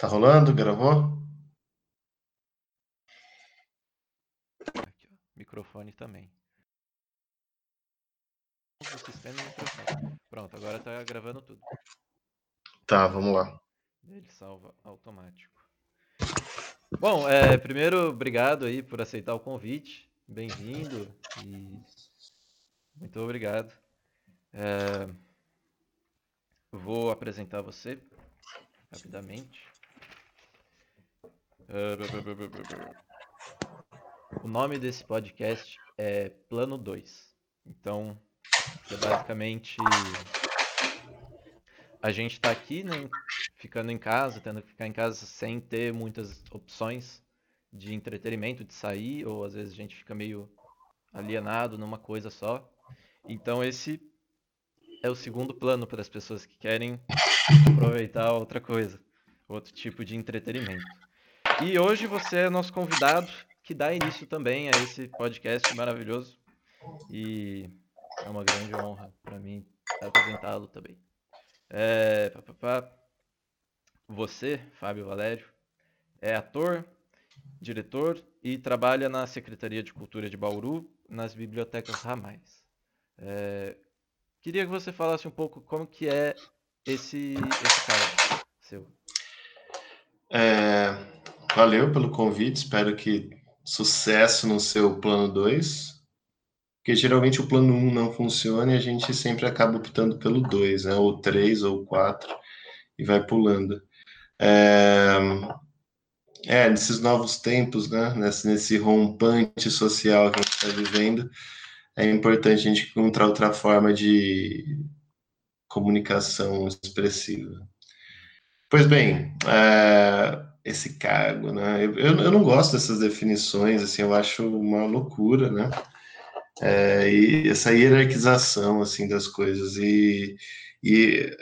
Tá rolando? Gravou? Aqui, ó. Microfone também. Sistema e microfone. Pronto, agora tá gravando tudo. Tá, vamos lá. Ele salva automático. Bom, é, primeiro, obrigado aí por aceitar o convite. Bem-vindo e muito obrigado. É, vou apresentar você rapidamente. O nome desse podcast é Plano 2. Então, é basicamente a gente está aqui, né, ficando em casa, tendo que ficar em casa sem ter muitas opções de entretenimento, de sair, ou às vezes a gente fica meio alienado numa coisa só. Então esse é o segundo plano para as pessoas que querem aproveitar outra coisa, outro tipo de entretenimento. E hoje você é nosso convidado, que dá início também a esse podcast maravilhoso. E é uma grande honra para mim apresentá-lo também. É, pá, pá, pá. Você, Fábio Valério, é ator, diretor e trabalha na Secretaria de Cultura de Bauru, nas bibliotecas Ramais. É, queria que você falasse um pouco como que é esse, esse cargo seu. É, valeu pelo convite, espero que sucesso no seu plano 2. Porque geralmente o plano 1 um não funciona e a gente sempre acaba optando pelo 2, né? ou 3 ou 4 e vai pulando. É, é, nesses novos tempos, né? Nesse, nesse rompante social que a gente está vivendo, é importante a gente encontrar outra forma de comunicação expressiva. Pois bem, é, esse cargo, né? Eu, eu, não gosto dessas definições, assim, eu acho uma loucura, né? É, e essa hierarquização assim das coisas e, e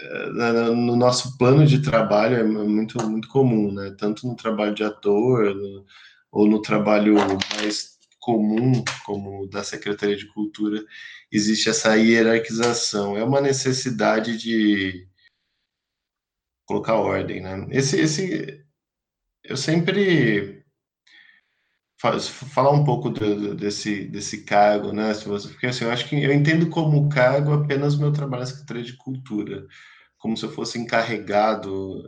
no nosso plano de trabalho é muito muito comum, né? Tanto no trabalho de ator no, ou no trabalho mais comum como da Secretaria de Cultura existe essa hierarquização. É uma necessidade de colocar ordem, né? Esse esse eu sempre falar um pouco do, desse, desse cargo, né? Se você, porque assim, eu acho que eu entendo como cargo apenas meu trabalho na Secretaria de Cultura, como se eu fosse encarregado,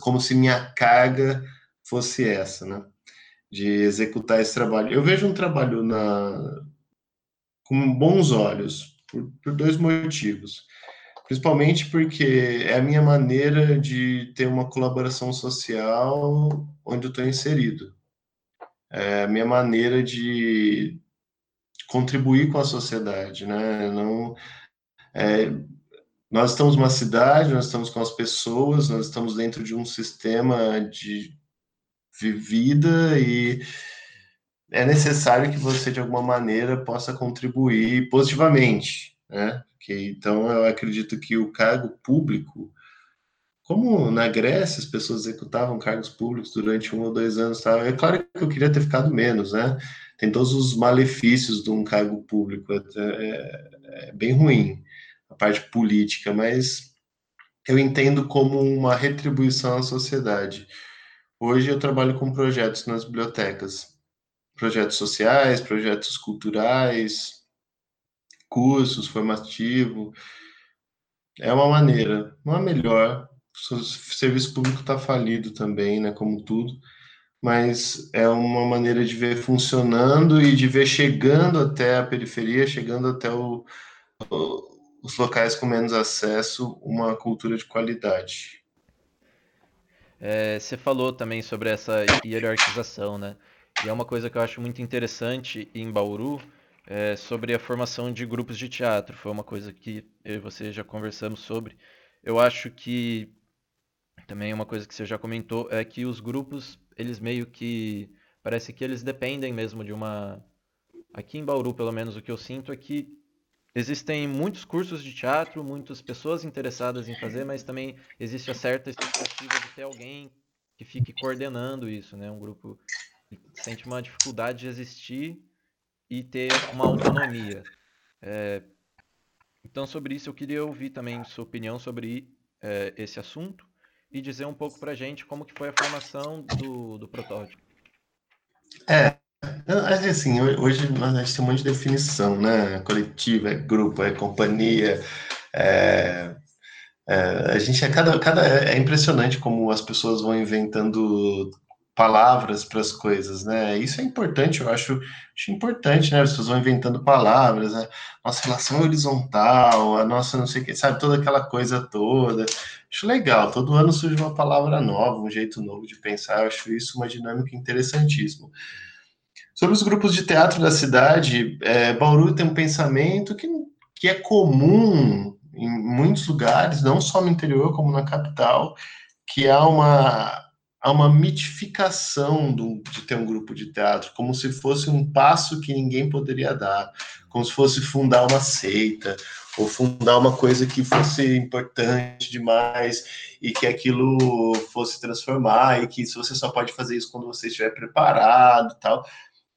como se minha carga fosse essa, né? De executar esse trabalho. Eu vejo um trabalho na, com bons olhos, por, por dois motivos. Principalmente porque é a minha maneira de ter uma colaboração social onde eu estou inserido é a minha maneira de contribuir com a sociedade, né? Não, é, nós estamos numa cidade, nós estamos com as pessoas, nós estamos dentro de um sistema de, de vida e é necessário que você de alguma maneira possa contribuir positivamente, né? Que, então eu acredito que o cargo público como na Grécia as pessoas executavam cargos públicos durante um ou dois anos, tá? é claro que eu queria ter ficado menos, né? Tem todos os malefícios de um cargo público, é, é, é bem ruim a parte política, mas eu entendo como uma retribuição à sociedade. Hoje eu trabalho com projetos nas bibliotecas, projetos sociais, projetos culturais, cursos formativos. É uma maneira, uma melhor, o serviço público está falido também, né, como tudo, mas é uma maneira de ver funcionando e de ver chegando até a periferia, chegando até o, o, os locais com menos acesso, uma cultura de qualidade. É, você falou também sobre essa hierarquização, né? E é uma coisa que eu acho muito interessante em Bauru, é, sobre a formação de grupos de teatro. Foi uma coisa que eu e você já conversamos sobre. Eu acho que também uma coisa que você já comentou é que os grupos, eles meio que. Parece que eles dependem mesmo de uma. Aqui em Bauru, pelo menos, o que eu sinto é que existem muitos cursos de teatro, muitas pessoas interessadas em fazer, mas também existe a certa expectativa de ter alguém que fique coordenando isso, né? Um grupo que sente uma dificuldade de existir e ter uma autonomia. É... Então, sobre isso, eu queria ouvir também sua opinião sobre é, esse assunto e dizer um pouco pra gente como que foi a formação do, do protótipo. É, assim, hoje a gente tem um monte de definição, né? Coletiva, é grupo, é companhia, é, é, a gente é cada, cada é impressionante como as pessoas vão inventando palavras para as coisas, né? Isso é importante, eu acho, acho importante, né? As pessoas vão inventando palavras, né? nossa relação horizontal, a nossa não sei o que, sabe, toda aquela coisa toda. Acho legal, todo ano surge uma palavra nova, um jeito novo de pensar, eu acho isso uma dinâmica interessantíssima. Sobre os grupos de teatro da cidade, é, Bauru tem um pensamento que, que é comum em muitos lugares, não só no interior, como na capital, que há uma, há uma mitificação do, de ter um grupo de teatro, como se fosse um passo que ninguém poderia dar, como se fosse fundar uma seita, ou fundar uma coisa que fosse importante demais e que aquilo fosse transformar e que você só pode fazer isso quando você estiver preparado tal.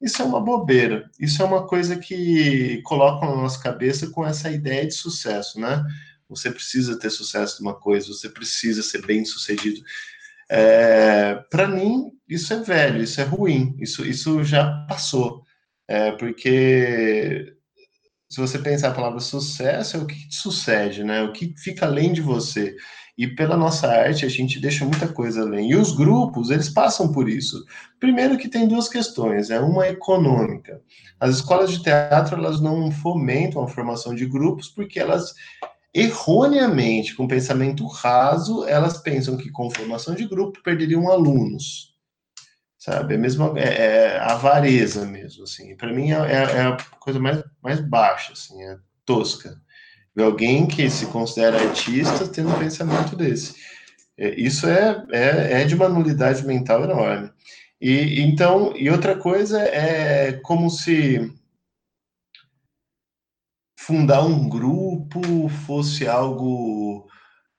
Isso é uma bobeira. Isso é uma coisa que colocam na nossa cabeça com essa ideia de sucesso, né? Você precisa ter sucesso numa coisa, você precisa ser bem sucedido. É, Para mim, isso é velho, isso é ruim, isso, isso já passou. É, porque se você pensar a palavra sucesso, é o que sucede, né? O que fica além de você. E pela nossa arte, a gente deixa muita coisa além. E os grupos, eles passam por isso. Primeiro que tem duas questões, é uma econômica. As escolas de teatro, elas não fomentam a formação de grupos porque elas erroneamente, com pensamento raso, elas pensam que com formação de grupo perderiam alunos. Sabe? É mesmo é, é avareza mesmo, assim. Para mim é, é, é, a coisa mais, mais baixa, assim, é tosca alguém que se considera artista tendo um pensamento desse. É, isso é, é, é de uma nulidade mental enorme. E então, e outra coisa é como se fundar um grupo fosse algo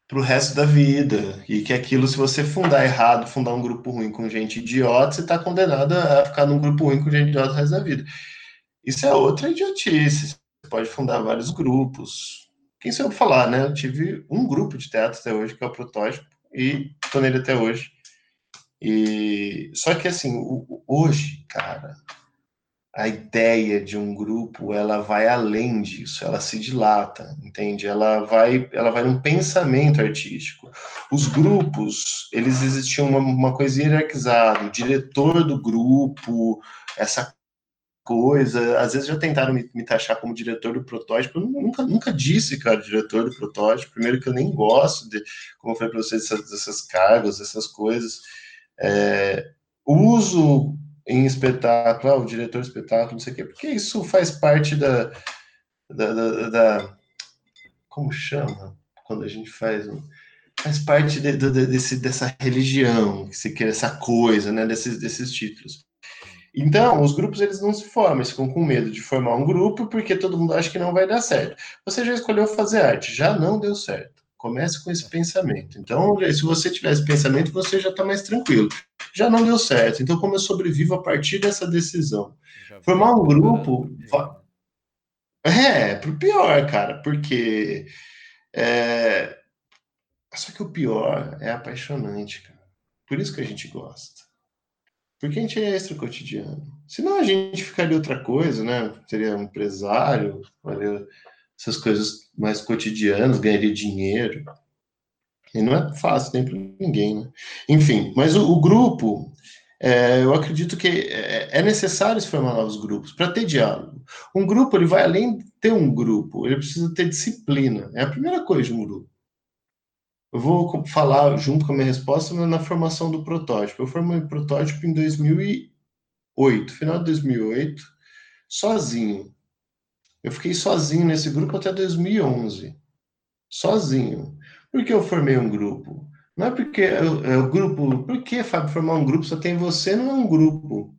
para o resto da vida e que aquilo, se você fundar errado, fundar um grupo ruim com gente idiota, você está condenado a ficar num grupo ruim com gente idiota o resto da vida. Isso é outra idiotice. Você pode fundar vários grupos, quem sabe falar, né? Eu tive um grupo de teatro até hoje, que é o Protótipo, e tô nele até hoje. E só que assim, hoje, cara, a ideia de um grupo, ela vai além disso, ela se dilata, entende? Ela vai, ela vai num pensamento artístico. Os grupos, eles existiam uma, uma coisa hierarquizada, o diretor do grupo, essa coisa. Às vezes já tentaram me, me taxar como diretor do protótipo. Eu nunca, nunca disse, cara, diretor do protótipo. Primeiro que eu nem gosto de, como eu falei para vocês, dessas, dessas cargos, essas coisas. É, uso em espetáculo, ah, o diretor de espetáculo, não sei o quê, porque isso faz parte da, da, da, da como chama quando a gente faz um, faz parte de, de, desse, dessa religião, que se quer essa coisa, né, desses, desses títulos. Então, os grupos eles não se formam, eles ficam com medo de formar um grupo porque todo mundo acha que não vai dar certo. Você já escolheu fazer arte, já não deu certo. Comece com esse pensamento. Então, se você tiver esse pensamento, você já está mais tranquilo. Já não deu certo. Então, como eu sobrevivo a partir dessa decisão? Formar um grupo. É, pro pior, cara, porque. É... Só que o pior é apaixonante, cara. Por isso que a gente gosta. Porque a gente é extra cotidiano. Senão a gente ficaria outra coisa, né? Seria um empresário, faria essas coisas mais cotidianas, ganharia dinheiro. E não é fácil nem para ninguém, né? Enfim, mas o, o grupo, é, eu acredito que é, é necessário se formar novos grupos para ter diálogo. Um grupo, ele vai além de ter um grupo, ele precisa ter disciplina. É a primeira coisa de um grupo. Eu vou falar junto com a minha resposta na formação do protótipo. Eu formei protótipo em 2008, final de 2008, sozinho. Eu fiquei sozinho nesse grupo até 2011. Sozinho. Por que eu formei um grupo? Não é porque é o grupo. Por que, Fábio, formar um grupo só tem você? Não é um grupo.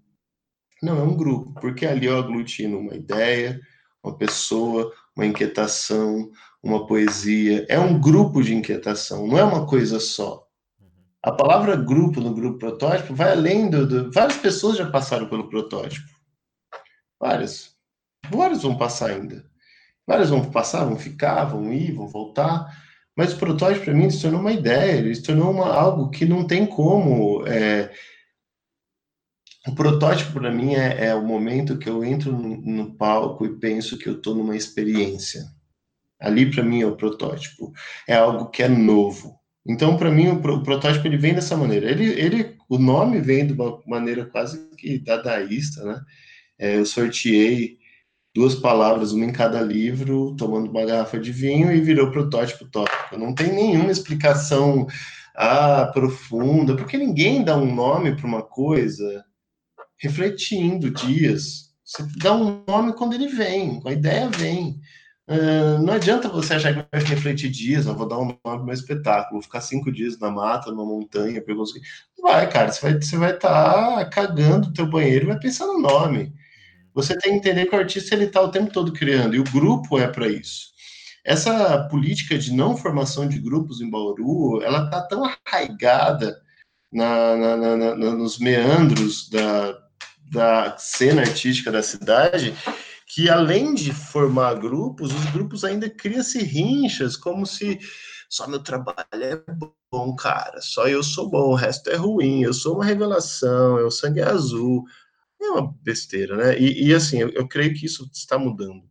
Não, é um grupo. Porque ali eu aglutino uma ideia, uma pessoa, uma inquietação, uma poesia, é um grupo de inquietação, não é uma coisa só. A palavra grupo no grupo protótipo vai além do, do, Várias pessoas já passaram pelo protótipo. Várias. Várias vão passar ainda. Várias vão passar, vão ficar, vão ir, vão voltar. Mas o protótipo, para mim, se tornou uma ideia, ele se tornou uma, algo que não tem como. É... O protótipo, para mim, é, é, o momento que eu entro no, no palco e penso que eu estou numa experiência. Ali, para mim, é o protótipo. É algo que é novo. Então, para mim, o, o, protótipo ele vem dessa maneira. Ele, ele, o nome vem de uma maneira quase que dadaísta, né? É, eu sorteei duas palavras, uma em cada livro, tomando uma garrafa de vinho e virou protótipo tópico. Não tem nenhuma explicação ah, profunda, porque ninguém dá um nome para uma coisa refletindo dias. Você dá um nome quando ele vem, a ideia vem. Uh, não adianta você achar que vai refletir dias, não vou dar um nome para meu espetáculo, vou ficar cinco dias na mata, numa montanha, conseguir. Vai, cara, você vai estar você vai tá cagando o teu banheiro e vai pensar no nome. Você tem que entender que o artista ele está o tempo todo criando, e o grupo é para isso. Essa política de não formação de grupos em Bauru, ela está tão arraigada na, na, na, nos meandros da, da cena artística da cidade, que além de formar grupos, os grupos ainda criam-se rinchas, como se só meu trabalho é bom, cara, só eu sou bom, o resto é ruim, eu sou uma revelação, eu sangue azul é uma besteira, né? E, e assim, eu, eu, creio que isso está mudando.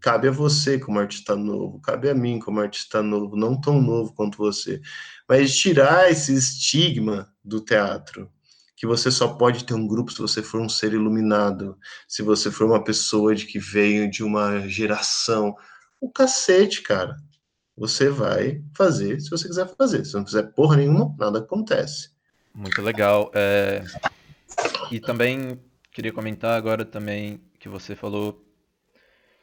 Cabe a você como artista novo, cabe a mim como artista novo, não tão novo quanto você, mas tirar esse estigma do teatro, que você só pode ter um grupo se você for um ser iluminado, se você for uma pessoa de que veio de uma geração. O cacete, cara. Você vai fazer se você quiser fazer. Se não quiser porra nenhuma, nada acontece. Muito legal. É... E também queria comentar agora também que você falou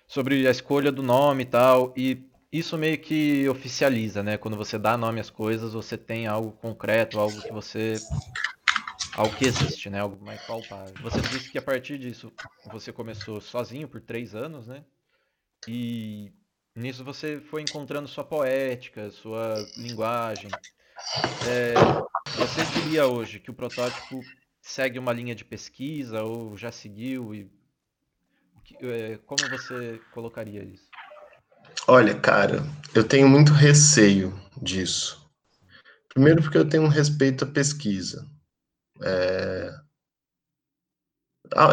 sobre a escolha do nome e tal, e isso meio que oficializa, né? Quando você dá nome às coisas, você tem algo concreto, algo que você. algo que existe, né? Algo mais palpável. Você disse que a partir disso você começou sozinho por três anos, né? E nisso você foi encontrando sua poética, sua linguagem. É, você diria hoje que o protótipo segue uma linha de pesquisa ou já seguiu? E é, como você colocaria isso? Olha, cara, eu tenho muito receio disso. Primeiro, porque eu tenho um respeito à pesquisa. É...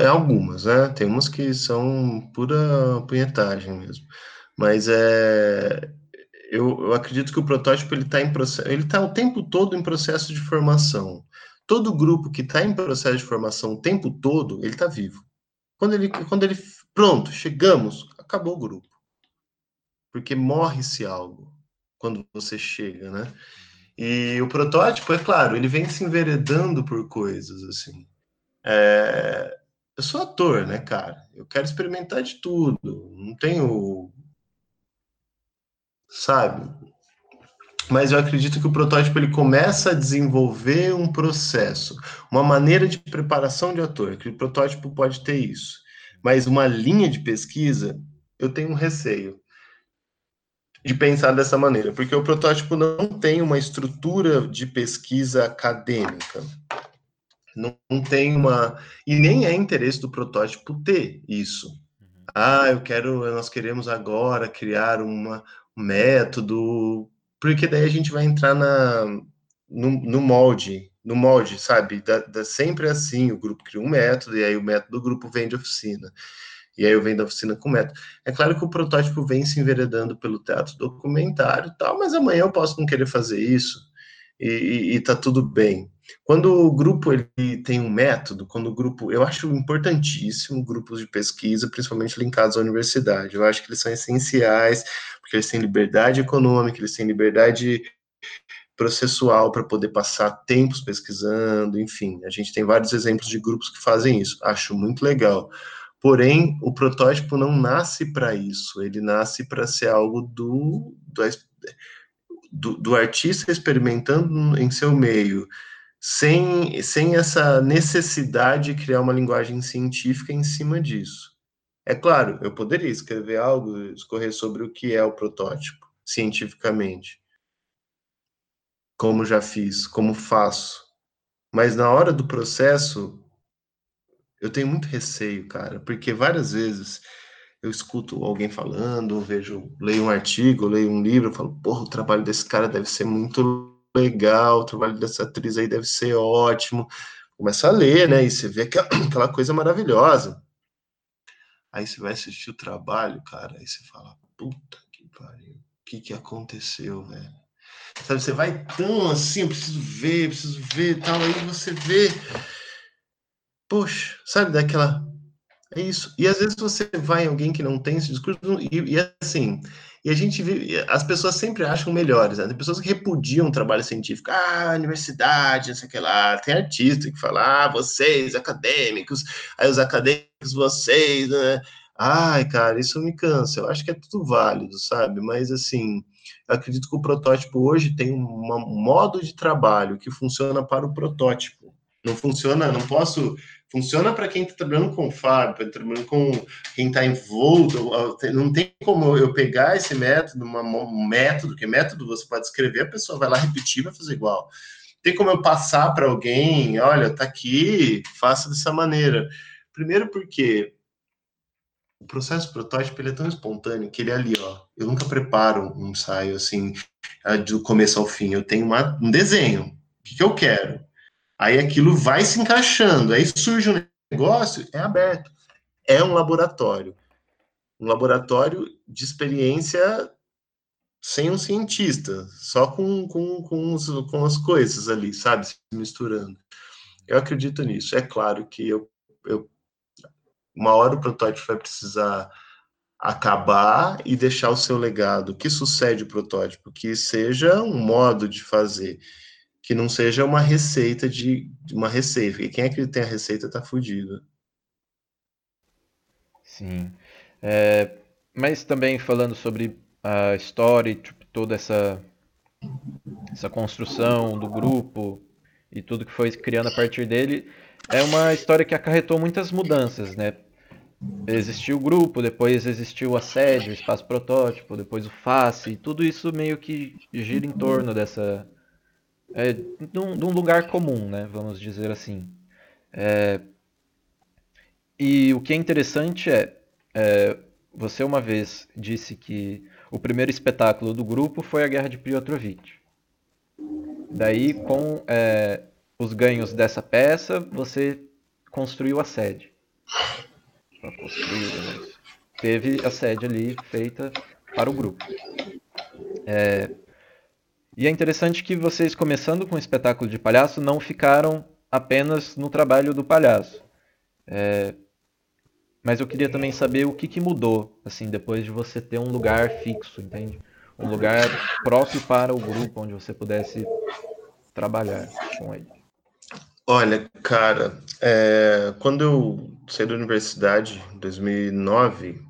é algumas, né? Tem umas que são pura punhetagem mesmo. Mas é, eu, eu acredito que o protótipo ele está em processo, ele está o tempo todo em processo de formação todo grupo que está em processo de formação o tempo todo, ele está vivo. Quando ele, quando ele, pronto, chegamos, acabou o grupo. Porque morre-se algo quando você chega, né? E o protótipo, é claro, ele vem se enveredando por coisas, assim. É... Eu sou ator, né, cara? Eu quero experimentar de tudo. Não tenho. Sabe? Mas eu acredito que o protótipo ele começa a desenvolver um processo, uma maneira de preparação de ator, que o protótipo pode ter isso. Mas uma linha de pesquisa, eu tenho um receio de pensar dessa maneira, porque o protótipo não tem uma estrutura de pesquisa acadêmica. Não tem uma e nem é interesse do protótipo ter isso. Uhum. Ah, eu quero, nós queremos agora criar uma, um método porque daí a gente vai entrar na, no, no molde, no molde, sabe? Da, da, sempre assim, o grupo cria um método, e aí o método do grupo vem de oficina. E aí eu venho da oficina com método. É claro que o protótipo vem se enveredando pelo teatro documentário e tal, mas amanhã eu posso não querer fazer isso, e, e, e tá tudo bem. Quando o grupo ele tem um método, quando o grupo, eu acho importantíssimo grupos de pesquisa, principalmente linkados à universidade. Eu acho que eles são essenciais, porque eles têm liberdade econômica, eles têm liberdade processual para poder passar tempos pesquisando, enfim, a gente tem vários exemplos de grupos que fazem isso. Acho muito legal. Porém, o protótipo não nasce para isso, ele nasce para ser algo do, do, do, do artista experimentando em seu meio, sem, sem essa necessidade de criar uma linguagem científica em cima disso. É claro, eu poderia escrever algo, escorrer sobre o que é o protótipo, cientificamente. Como já fiz, como faço. Mas na hora do processo, eu tenho muito receio, cara, porque várias vezes eu escuto alguém falando, vejo, leio um artigo, leio um livro, falo, porra, o trabalho desse cara deve ser muito legal, o trabalho dessa atriz aí deve ser ótimo. Começa a ler, né? E você vê aquela coisa maravilhosa. Aí você vai assistir o trabalho, cara, aí você fala, puta que pariu, o que que aconteceu, velho? Sabe, você vai tão assim, eu preciso ver, preciso ver tal, aí você vê, poxa, sabe, daquela, é isso. E às vezes você vai em alguém que não tem esse discurso, e, e assim, e a gente vive, as pessoas sempre acham melhores, né? Tem pessoas que repudiam o trabalho científico, ah, universidade, não sei o que lá, tem artista que fala, ah, vocês, acadêmicos, aí os acadêmicos, vocês, né? Ai, cara, isso me cansa. Eu acho que é tudo válido, sabe? Mas assim, eu acredito que o protótipo hoje tem um modo de trabalho que funciona para o protótipo. Não funciona, não posso Funciona para quem está trabalhando com Fábio, trabalhando com quem está envolto. Não tem como eu pegar esse método, um método, que método você pode escrever, a pessoa vai lá repetir, vai fazer igual. Tem como eu passar para alguém, olha, tá aqui, faça dessa maneira. Primeiro porque o processo protótipo ele é tão espontâneo que ele é ali, ó. Eu nunca preparo um ensaio assim do começo ao fim. Eu tenho uma, um desenho. O que, que eu quero? Aí aquilo vai se encaixando, aí surge um negócio, é aberto. É um laboratório. Um laboratório de experiência sem um cientista, só com, com, com, os, com as coisas ali, sabe, se misturando. Eu acredito nisso. É claro que eu, eu uma hora o protótipo vai precisar acabar e deixar o seu legado. que sucede o protótipo? Que seja um modo de fazer que não seja uma receita de, uma receita. E quem é que tem a receita tá fudido. Sim. É, mas também falando sobre a história, tipo, toda essa essa construção do grupo e tudo que foi criando a partir dele, é uma história que acarretou muitas mudanças, né? Existiu o grupo, depois existiu a sede, o espaço protótipo, depois o face, e tudo isso meio que gira em torno dessa é, de, um, de um lugar comum, né? Vamos dizer assim. É, e o que é interessante é, é, você uma vez disse que o primeiro espetáculo do grupo foi a Guerra de Piotrovich. Daí, com é, os ganhos dessa peça, você construiu a sede. Construiu, teve a sede ali feita para o grupo. É, e é interessante que vocês, começando com o espetáculo de palhaço, não ficaram apenas no trabalho do palhaço. É... Mas eu queria também saber o que, que mudou, assim, depois de você ter um lugar fixo, entende? Um lugar próprio para o grupo, onde você pudesse trabalhar com ele. Olha, cara, é... quando eu saí da universidade, em 2009,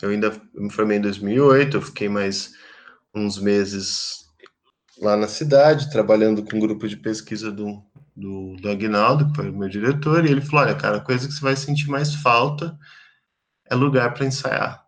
eu ainda me formei em 2008, eu fiquei mais uns meses lá na cidade, trabalhando com um grupo de pesquisa do, do, do Agnaldo, que foi o meu diretor, e ele falou: olha, cara, a coisa que você vai sentir mais falta é lugar para ensaiar.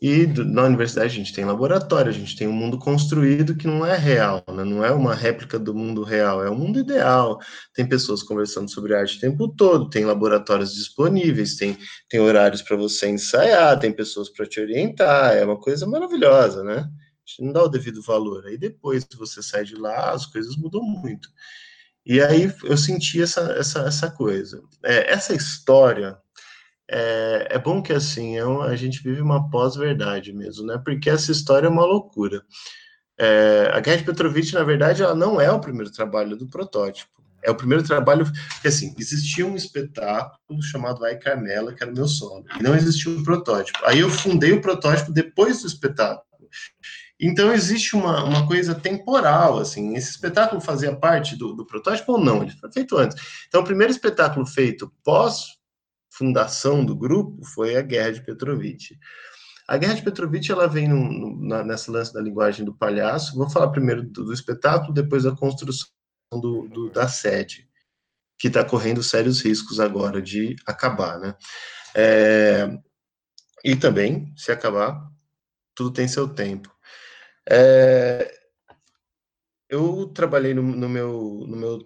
E do, na universidade a gente tem laboratório, a gente tem um mundo construído que não é real, né? não é uma réplica do mundo real, é o um mundo ideal. Tem pessoas conversando sobre arte o tempo todo, tem laboratórios disponíveis, tem, tem horários para você ensaiar, tem pessoas para te orientar, é uma coisa maravilhosa, né? Gente não dá o devido valor. Aí depois que você sai de lá, as coisas mudam muito. E aí eu senti essa, essa, essa coisa. É, essa história, é, é, bom que assim, é um, a gente vive uma pós-verdade mesmo, né? Porque essa história é uma loucura. É, a Guerra de Petrovich, na verdade, ela não é o primeiro trabalho do protótipo. É o primeiro trabalho, porque assim, existia um espetáculo chamado Ai Carmela, que era o meu solo, e não existia um protótipo. Aí eu fundei o protótipo depois do espetáculo. Então existe uma, uma coisa temporal, assim, esse espetáculo fazia parte do, do protótipo ou não? Ele foi feito antes. Então o primeiro espetáculo feito pós fundação do grupo foi a Guerra de Petrovich. A Guerra de Petrovich ela vem no, na, nessa lance da linguagem do palhaço. Vou falar primeiro do, do espetáculo, depois da construção do, do da sede, que está correndo sérios riscos agora de acabar, né? É, e também, se acabar, tudo tem seu tempo. É, eu trabalhei no, no, meu, no meu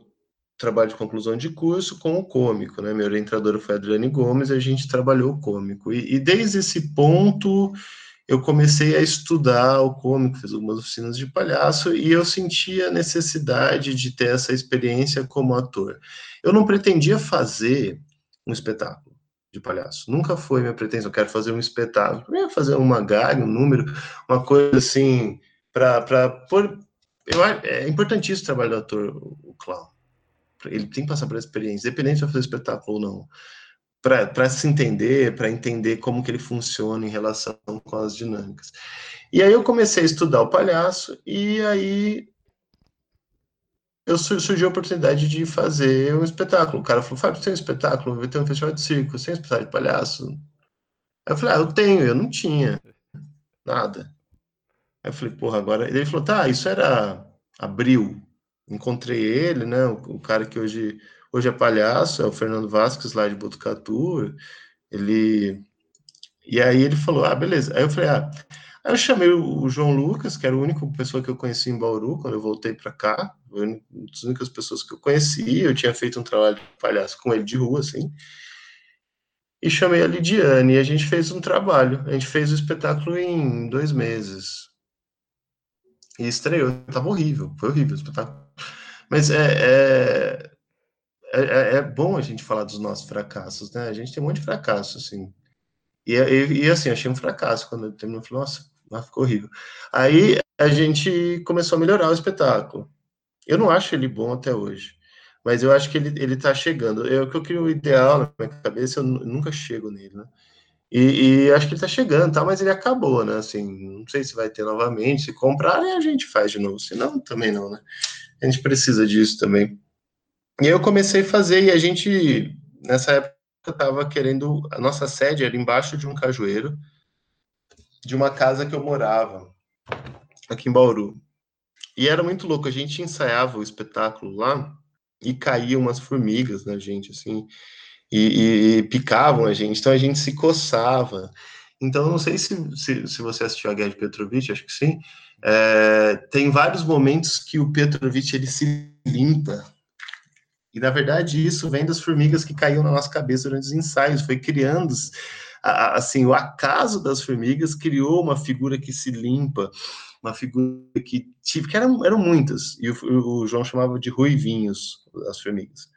trabalho de conclusão de curso com o cômico, né? Meu orientador foi Adriane Gomes, e a gente trabalhou o cômico. E, e, desde esse ponto eu comecei a estudar o cômico, fiz algumas oficinas de palhaço e eu sentia a necessidade de ter essa experiência como ator. Eu não pretendia fazer um espetáculo de palhaço. Nunca foi minha pretensão, eu quero fazer um espetáculo. Eu ia fazer uma gag, um número, uma coisa assim, para pôr. Eu, é importantíssimo o trabalho do ator, o clown ele tem que passar por experiência, independente de fazer espetáculo ou não, para se entender, para entender como que ele funciona em relação com as dinâmicas. E aí eu comecei a estudar o palhaço, e aí eu surgiu a oportunidade de fazer um espetáculo. O cara falou, Fábio, tem um espetáculo? Vai ter um festival de circo, um espetáculo de palhaço? Aí eu falei, ah, eu tenho, eu não tinha nada. Aí eu falei, porra, agora... Ele falou, tá, isso era abril encontrei ele, né? O, o, cara que hoje, hoje é palhaço, é o Fernando Vasques lá de Botucatu. Ele. E aí ele falou: ah, beleza. Aí eu falei: ah. Aí eu chamei o João Lucas, que era a única pessoa que eu conheci em Bauru quando eu voltei para cá, uma das únicas pessoas que eu conheci. Eu tinha feito um trabalho de palhaço com ele de rua, assim. E chamei a Lidiane e a gente fez um trabalho. A gente fez o espetáculo em dois meses. E estreou. Tava horrível, foi horrível o espetáculo. Mas é, é, é, é, bom a gente falar dos nossos fracassos, né? A gente tem um monte de fracasso, assim. E, e, e assim, achei um fracasso quando eu terminou. Falei, nossa, ficou horrível. Aí a gente começou a melhorar o espetáculo. Eu não acho ele bom até hoje, mas eu acho que ele, ele tá chegando. Eu que eu queria o ideal na minha cabeça, eu nunca chego nele, né? E, e, acho que ele tá chegando, tá? Mas ele acabou, né? Assim, não sei se vai ter novamente. Se comprarem, a gente faz de novo. Se não, também não, né? a gente precisa disso também. E aí eu comecei a fazer, e a gente, nessa época, estava querendo. A nossa sede era embaixo de um cajueiro, de uma casa que eu morava, aqui em Bauru. E era muito louco, a gente ensaiava o espetáculo lá e caíam umas formigas na gente, assim, e, e, picavam a gente, então a gente se coçava. Então, não sei se, se, se você assistiu a Guerra de Petrovic, acho que sim, é, tem vários momentos que o Petrovic ele se limpa. E na verdade isso vem das formigas que caíam na nossa cabeça durante os ensaios, foi criando assim, o acaso das formigas criou uma figura que se limpa, uma figura que tive, que eram, eram muitas, e o, o João chamava de ruivinhos as formigas.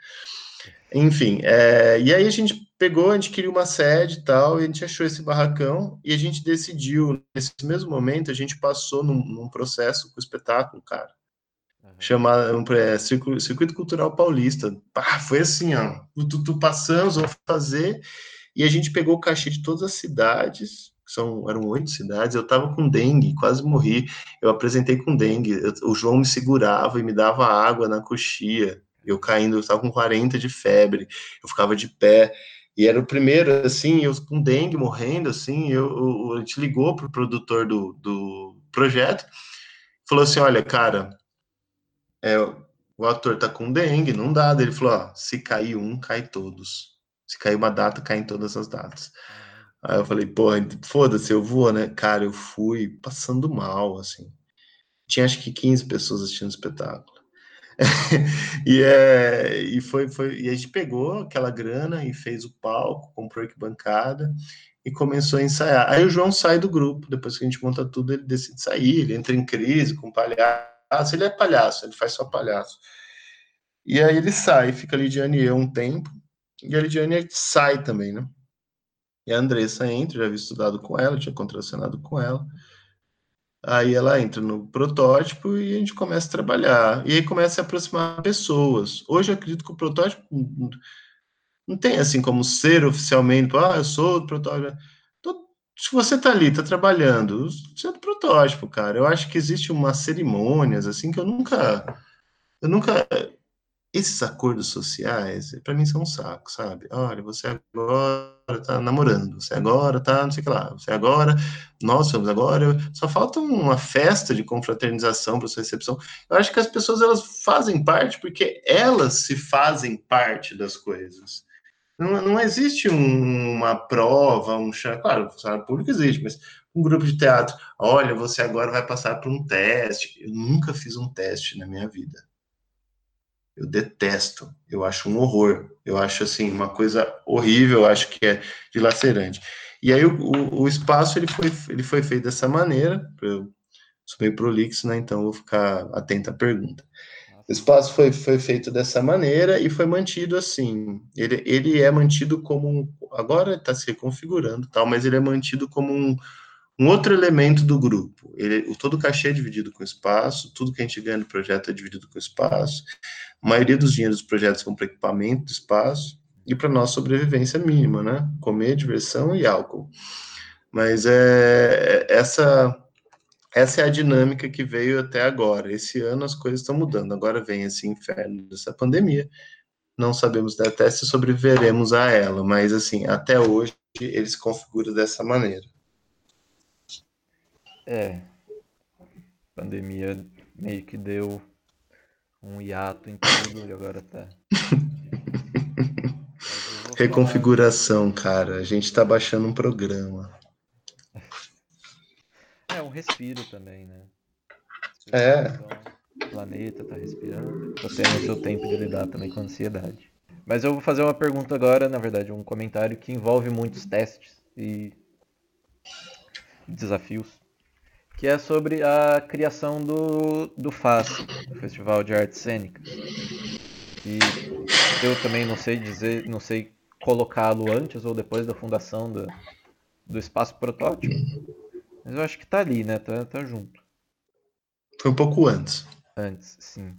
Enfim, é, e aí a gente pegou, a gente queria uma sede e tal, e a gente achou esse barracão, e a gente decidiu, nesse mesmo momento, a gente passou num, num processo com o espetáculo, cara, uhum. chamado um, é, Circuito, Circuito, Cultural Paulista. Pá, foi assim, ó, tu, tu passamos, vamos fazer, e a gente pegou o cachê de todas as cidades, são, eram oito cidades, eu tava com dengue, quase morri, eu apresentei com dengue, eu, o João me segurava e me dava água na coxia, eu caindo, eu estava com 40 de febre, eu ficava de pé, e era o primeiro, assim, eu com dengue morrendo, assim, eu, eu, a gente ligou pro produtor do, do projeto, falou assim, olha, cara, é, o ator tá com dengue, não dá. Ele falou, ó, se cair um, cai todos. Se cair uma data, cai em todas as datas. Aí eu falei, pô, foda-se, eu vou, né? Cara, eu fui passando mal, assim. Tinha acho que 15 pessoas assistindo o espetáculo. e, é, e, foi, foi, e a gente pegou aquela grana e fez o palco, comprou arquibancada e começou a ensaiar. Aí o João sai do grupo, depois que a gente monta tudo, ele decide sair, ele entra em crise com palhaço, ele é palhaço, ele faz só palhaço. E aí ele sai, fica a Lidiane e eu um tempo, e a Lidiane sai também, né? E a Andressa entra, já havia estudado com ela, tinha contracionado com ela. Aí ela entra no protótipo e a gente começa a trabalhar. E aí começa a aproximar pessoas. Hoje eu acredito que o protótipo não tem assim como ser oficialmente, ah, eu sou do protótipo. Se você tá ali, tá trabalhando, você é do protótipo, cara. Eu acho que existe umas cerimônias assim que eu nunca eu nunca esses acordos sociais, para mim, são um saco, sabe? Olha, você agora tá namorando, você agora tá não sei o que lá, você agora, nós somos agora, só falta uma festa de confraternização para sua recepção. Eu acho que as pessoas, elas fazem parte porque elas se fazem parte das coisas. Não, não existe um, uma prova, um claro, o público existe, mas um grupo de teatro, olha, você agora vai passar por um teste. Eu nunca fiz um teste na minha vida Eu detesto, eu acho um horror, eu acho assim uma coisa horrível, eu acho que é dilacerante. E aí o, o, o espaço ele foi, ele foi feito dessa maneira, eu sou meio prolixo, né? Então vou ficar atento à pergunta. O espaço foi, foi feito dessa maneira e foi mantido assim. Ele, ele é mantido como um. Agora está se reconfigurando, tal, mas ele é mantido como um, um outro elemento do grupo. Ele, o, todo o cachê é dividido com espaço, tudo que a gente ganha do projeto é dividido com espaço. A maioria dos dinheiros dos projetos são para equipamento do espaço e para nossa sobrevivência mínima, né? Comer, diversão e álcool. Mas é, é essa essa é a dinâmica que veio até agora. Esse ano as coisas estão mudando. Agora vem esse inferno dessa pandemia. Não sabemos até se sobreviveremos a ela, mas assim, até hoje ele se configura dessa maneira. É. A pandemia meio que deu um hiato em tudo e agora tá. Reconfiguração, cara. A gente tá baixando um programa. É um respiro também, né? É. O planeta tá respirando, tá tendo o seu tempo de lidar também com a ansiedade. Mas eu vou fazer uma pergunta agora, na verdade, um comentário que envolve muitos testes e desafios, que é sobre a criação do, do FAS, do Festival de Artes Cênicas. E eu também não sei dizer, não sei colocá-lo antes ou depois da fundação do, do espaço protótipo, mas eu acho que tá ali, né? Tá, tá junto. Foi um pouco antes. Antes, sim.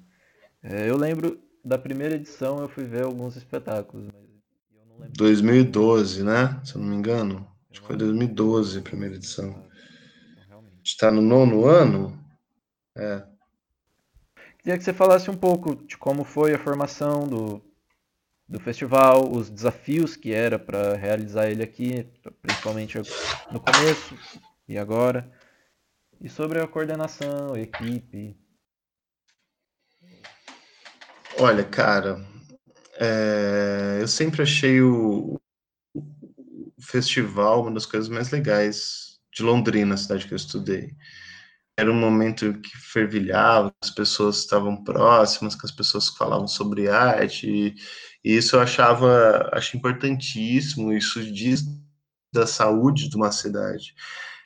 É, eu lembro da primeira edição, eu fui ver alguns espetáculos, mas eu não lembro. 2012, né? Se eu não me engano. Acho que foi 2012 a primeira edição. Está no nono ano? É. Queria que você falasse um pouco de como foi a formação do, do festival, os desafios que era para realizar ele aqui, principalmente no começo, e agora. E sobre a coordenação, a equipe. Olha, cara, é, eu sempre achei o, o, festival uma das coisas mais legais de Londrina, a cidade que eu estudei. Era um momento que fervilhava, as pessoas estavam próximas, que as pessoas falavam sobre arte, e, e isso eu achava acho importantíssimo, isso diz da saúde de uma cidade.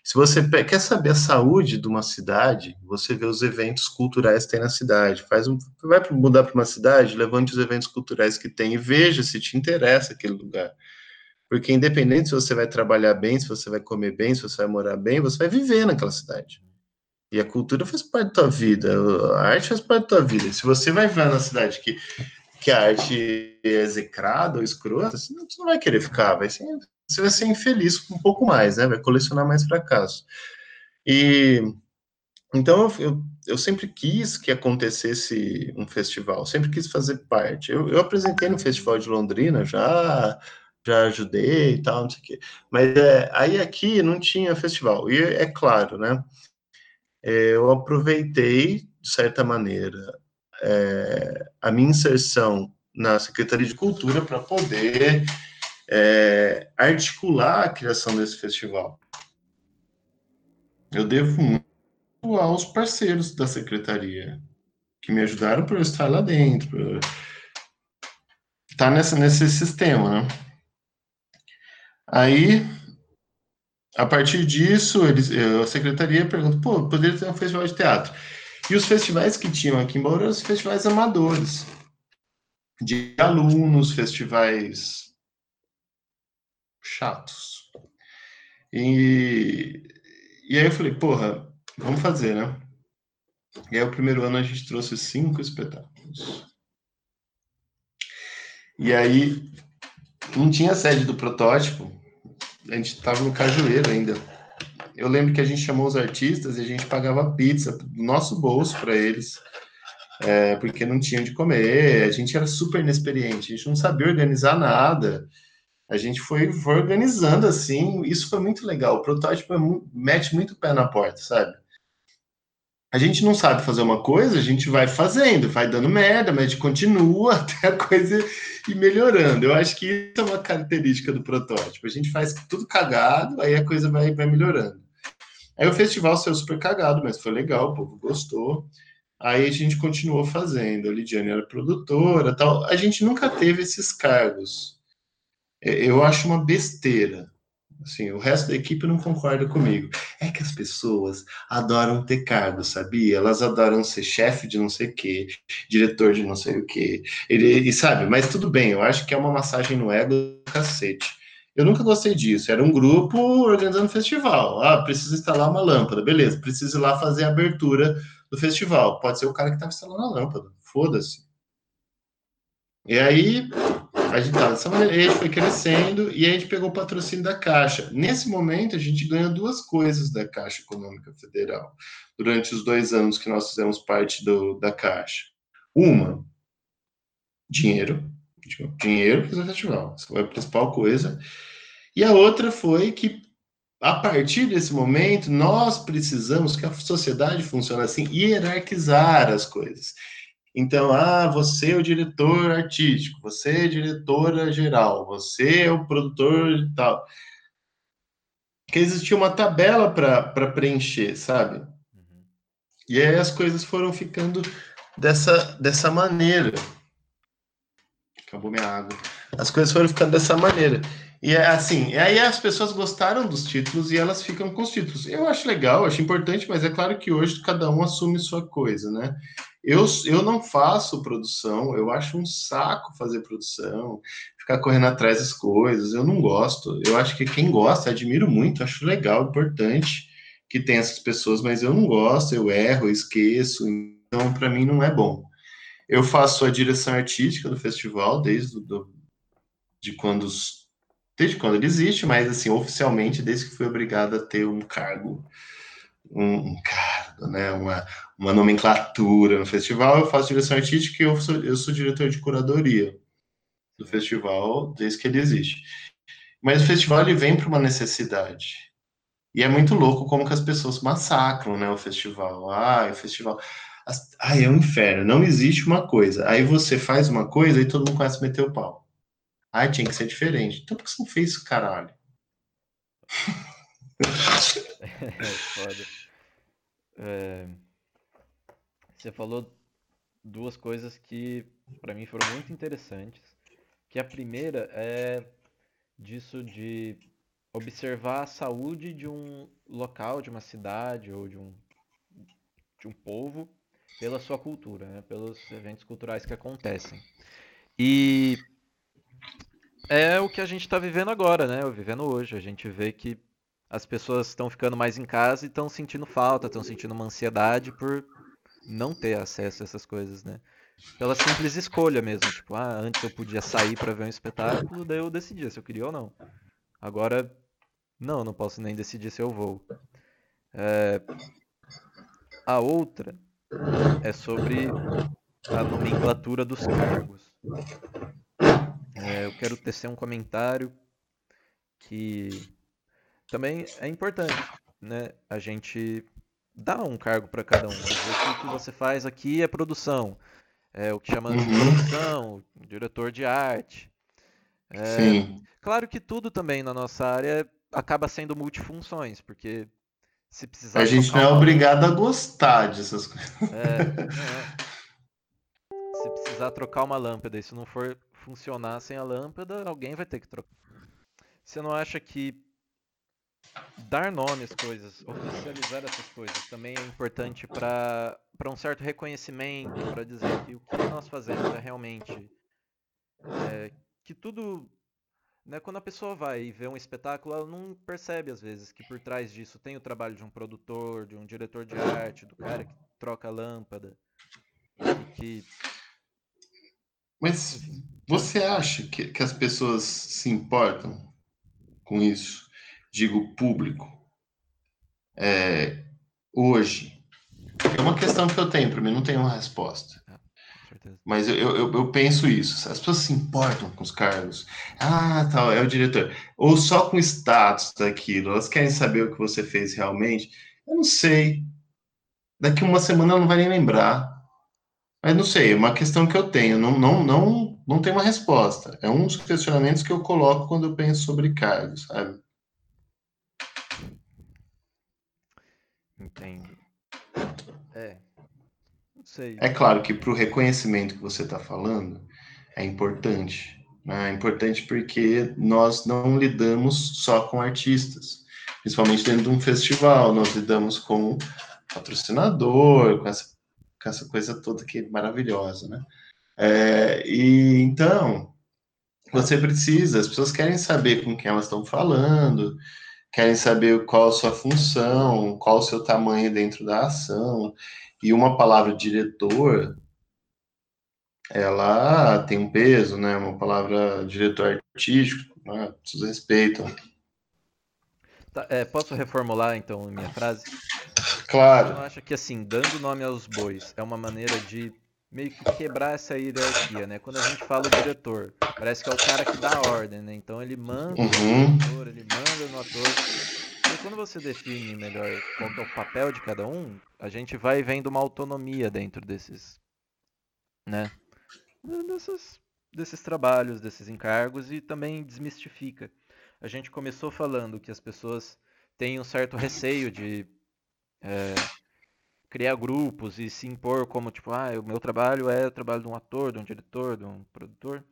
Se você quer saber a saúde de uma cidade, você vê os eventos culturais que tem na cidade. Faz um, vai mudar para uma cidade, levante os eventos culturais que tem e veja se te interessa aquele lugar. Porque independente se você vai trabalhar bem, se você vai comer bem, se você vai morar bem, você vai viver naquela cidade. E a cultura faz parte da tua vida, a arte faz parte da tua vida. Se você vai ver na cidade que, que a arte é execrada ou escrota, você não vai querer ficar, vai ser você vai ser infeliz um pouco mais, né? Vai colecionar mais fracassos. E então eu, eu sempre quis que acontecesse um festival, sempre quis fazer parte. Eu, eu apresentei no Festival de Londrina, já já ajudei e tal, não sei o quê. Mas é, aí aqui não tinha festival. E é claro, né? É, eu aproveitei, de certa maneira, é, a minha inserção na Secretaria de Cultura para poder é, articular a criação desse festival. Eu devo muito aos parceiros da secretaria que me ajudaram para estar lá dentro, estar tá nessa, nesse sistema, né? Aí, a partir disso, eles, a secretaria pergunta, pô, poderia ter um festival de teatro. E os festivais que tinham aqui em Bauru eram os festivais amadores, de alunos, festivais chatos. E, e aí eu falei, porra, vamos fazer, né? E aí o primeiro ano a gente trouxe cinco espetáculos. E aí não tinha sede do protótipo, a gente estava no Cajueiro ainda. Eu lembro que a gente chamou os artistas e a gente pagava pizza do nosso bolso para eles, é, porque não tinham de comer. A gente era super inexperiente, a gente não sabia organizar nada a gente foi, foi organizando assim, isso foi muito legal. O protótipo é mete muito pé na porta, sabe? A gente não sabe fazer uma coisa, a gente vai fazendo, vai dando merda, mas a gente continua até a coisa ir melhorando. Eu acho que isso é uma característica do protótipo. A gente faz tudo cagado, aí a coisa vai, vai melhorando. Aí o festival saiu super cagado, mas foi legal, o povo gostou. Aí a gente continuou fazendo. A Lidiane era produtora, tal. A gente nunca teve esses cargos. É, eu acho uma besteira. Assim, o resto da equipe não concorda comigo. É que as pessoas adoram ter cargo, sabia? Elas adoram ser chefe de não sei o quê, diretor de não sei o quê. Ele, e sabe, mas tudo bem, eu acho que é uma massagem no ego cacete. Eu nunca gostei disso. Era um grupo organizando festival. Ah, precisa instalar uma lâmpada. Beleza, precisa ir lá fazer a abertura do festival. Pode ser o cara que estava instalando a lâmpada. Foda-se. E aí, a gente dessa maneira, a gente foi crescendo e a gente pegou o patrocínio da Caixa. Nesse momento, a gente ganhou duas coisas da Caixa Econômica Federal, durante os dois anos que nós fizemos parte do, da Caixa. Uma, dinheiro, dinheiro para o festival, essa foi a principal coisa. E a outra foi que, a partir desse momento, nós precisamos que a sociedade funcione assim, hierarquizar as coisas. Então, ah, você é o diretor artístico, você é diretora geral, você é o produtor e tal. Que existia uma tabela para preencher, sabe? Uhum. E aí as coisas foram ficando dessa, dessa maneira. Acabou minha água. As coisas foram ficando dessa maneira. E é assim, aí as pessoas gostaram dos títulos e elas ficam com os títulos. Eu acho legal, acho importante, mas é claro que hoje cada um assume sua coisa, né? Eu, eu não faço produção, eu acho um saco fazer produção, ficar correndo atrás das coisas, eu não gosto. Eu acho que quem gosta, admiro muito, acho legal, importante que tem essas pessoas, mas eu não gosto, eu erro, eu esqueço, então para mim não é bom. Eu faço a direção artística do festival desde do, de quando desde quando ele existe, mas assim, oficialmente, desde que fui obrigado a ter um cargo, um, um cargo, né, uma, uma nomenclatura no festival, eu faço direção artística e eu sou, eu sou diretor de curadoria do festival desde que ele existe. Mas o festival ele vem para uma necessidade. E é muito louco como que as pessoas massacram, né, o festival. Ah, o festival. Ah, é um inferno. Não existe uma coisa. Aí você faz uma coisa e todo mundo começa a meter o pau. Ah, tinha que ser diferente. Então por que você não fez isso, caralho? é, foda. É, você falou duas coisas que para mim foram muito interessantes. Que a primeira é disso de observar a saúde de um local, de uma cidade ou de um, de um povo pela sua cultura, né? pelos eventos culturais que acontecem. E é o que a gente está vivendo agora, né? Vivendo hoje. A gente vê que as pessoas estão ficando mais em casa e estão sentindo falta, estão sentindo uma ansiedade por não ter acesso a essas coisas, né? Pela simples escolha mesmo. Tipo, ah, antes eu podia sair para ver um espetáculo, daí eu decidia se eu queria ou não. Agora, não, não posso nem decidir se eu vou. É... A outra é sobre a nomenclatura dos cargos. É, eu quero tecer um comentário que também é importante, né? A gente dá um cargo para cada um. o que você faz aqui é produção. É o que chamamos de uhum. produção, diretor de arte. É, Sim. Claro que tudo também na nossa área acaba sendo multifunções, porque se precisar. A gente não é obrigado a gostar dessas coisas. É, é. Se precisar trocar uma lâmpada e se não for funcionar sem a lâmpada, alguém vai ter que trocar. Você não acha que dar nome às coisas, oficializar essas coisas também é importante para um certo reconhecimento, para dizer que o que nós fazemos é realmente é, que tudo né, quando a pessoa vai e vê um espetáculo, ela não percebe às vezes que por trás disso tem o trabalho de um produtor, de um diretor de arte, do cara que troca a lâmpada, que mas você acha que, que as pessoas se importam com isso? Digo, público. É, hoje. É uma questão que eu tenho, para mim não tem uma resposta. Ah, Mas eu, eu, eu, penso isso. As pessoas se importam com os cargos. Ah, tal, é o diretor. Ou só com o status daquilo. Elas querem saber o que você fez realmente. Eu não sei. Daqui uma semana ela não vai nem lembrar. Mas não sei, é uma questão que eu tenho, não, não, não, não tem uma resposta. É um dos questionamentos que eu coloco quando eu penso sobre cargos, sabe? Entendo. É. Sei. É claro que para o reconhecimento que você está falando, é importante. Né? É importante porque nós não lidamos só com artistas, principalmente dentro de um festival, nós lidamos com patrocinador, com essa, com essa coisa toda que é maravilhosa, né? É, e então, você precisa, as pessoas querem saber com quem elas estão falando, querem saber qual a sua função, qual o seu tamanho dentro da ação. E uma palavra diretor, ela tem um peso, né? Uma palavra diretor artístico, né? As pessoas respeitam. Tá, é, posso reformular então minha frase? Claro. Eu acho que assim, dando nome aos bois é uma maneira de meio que quebrar essa hierarquia, né? Quando a gente fala o diretor, parece que é o cara que dá a ordem, né? Então ele manda uhum. no ator, ele manda no ator. E quando você define melhor qual é o papel de cada um, a gente vai vendo uma autonomia dentro desses, né? Desses, desses trabalhos, desses encargos e também desmistifica. A gente começou falando que as pessoas têm um certo receio de é, criar grupos e se impor como tipo, ah, o meu trabalho é o trabalho de um ator, de um diretor, de um produtor.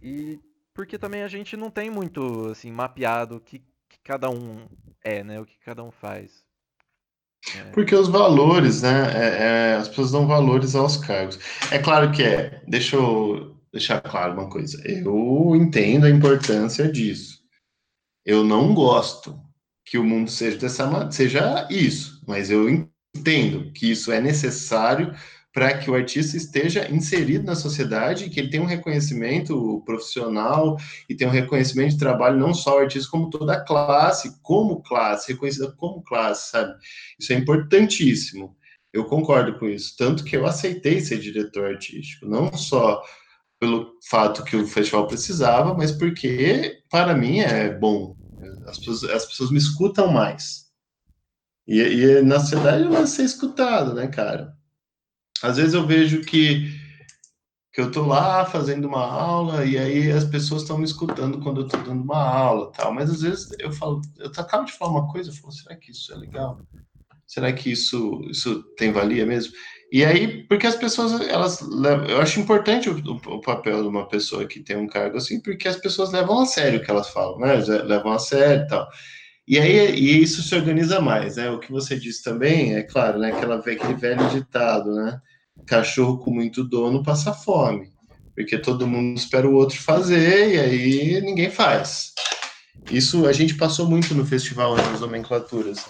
E porque também a gente não tem muito assim mapeado o que, que cada um é, né, o que cada um faz. É. Porque os valores, né? É, é, as pessoas dão valores aos cargos. É claro que é. Deixa eu deixar claro uma coisa. Eu entendo a importância disso. Eu não gosto que o mundo seja dessa seja isso, mas eu entendo que isso é necessário para que o artista esteja inserido na sociedade, que ele tenha um reconhecimento profissional e tenha um reconhecimento de trabalho, não só o artista, como toda a classe, como classe, reconhecida como classe, sabe? Isso é importantíssimo. Eu concordo com isso. Tanto que eu aceitei ser diretor artístico, não só pelo fato que o festival precisava, mas porque, para mim, é bom. As pessoas, as pessoas me escutam mais. E, e na sociedade vai ser escutado, né, cara? Às vezes eu vejo que, que eu tô lá fazendo uma aula e aí as pessoas estão me escutando quando eu tô dando uma aula tal, mas às vezes eu falo, eu acabo de falar uma coisa, eu falo, será que isso é legal? Será que isso, isso tem valia mesmo? E aí, porque as pessoas, elas levam, eu acho importante o, o, papel de uma pessoa que tem um cargo assim, porque as pessoas levam a sério o que elas falam, né? Levam a sério e tal. E aí e isso se organiza mais, né? O que você disse também, é claro, né? Aquela, aquele velho ditado, né? Cachorro com muito dono passa fome, porque todo mundo espera o outro fazer e aí ninguém faz. Isso a gente passou muito no festival nas nomenclaturas.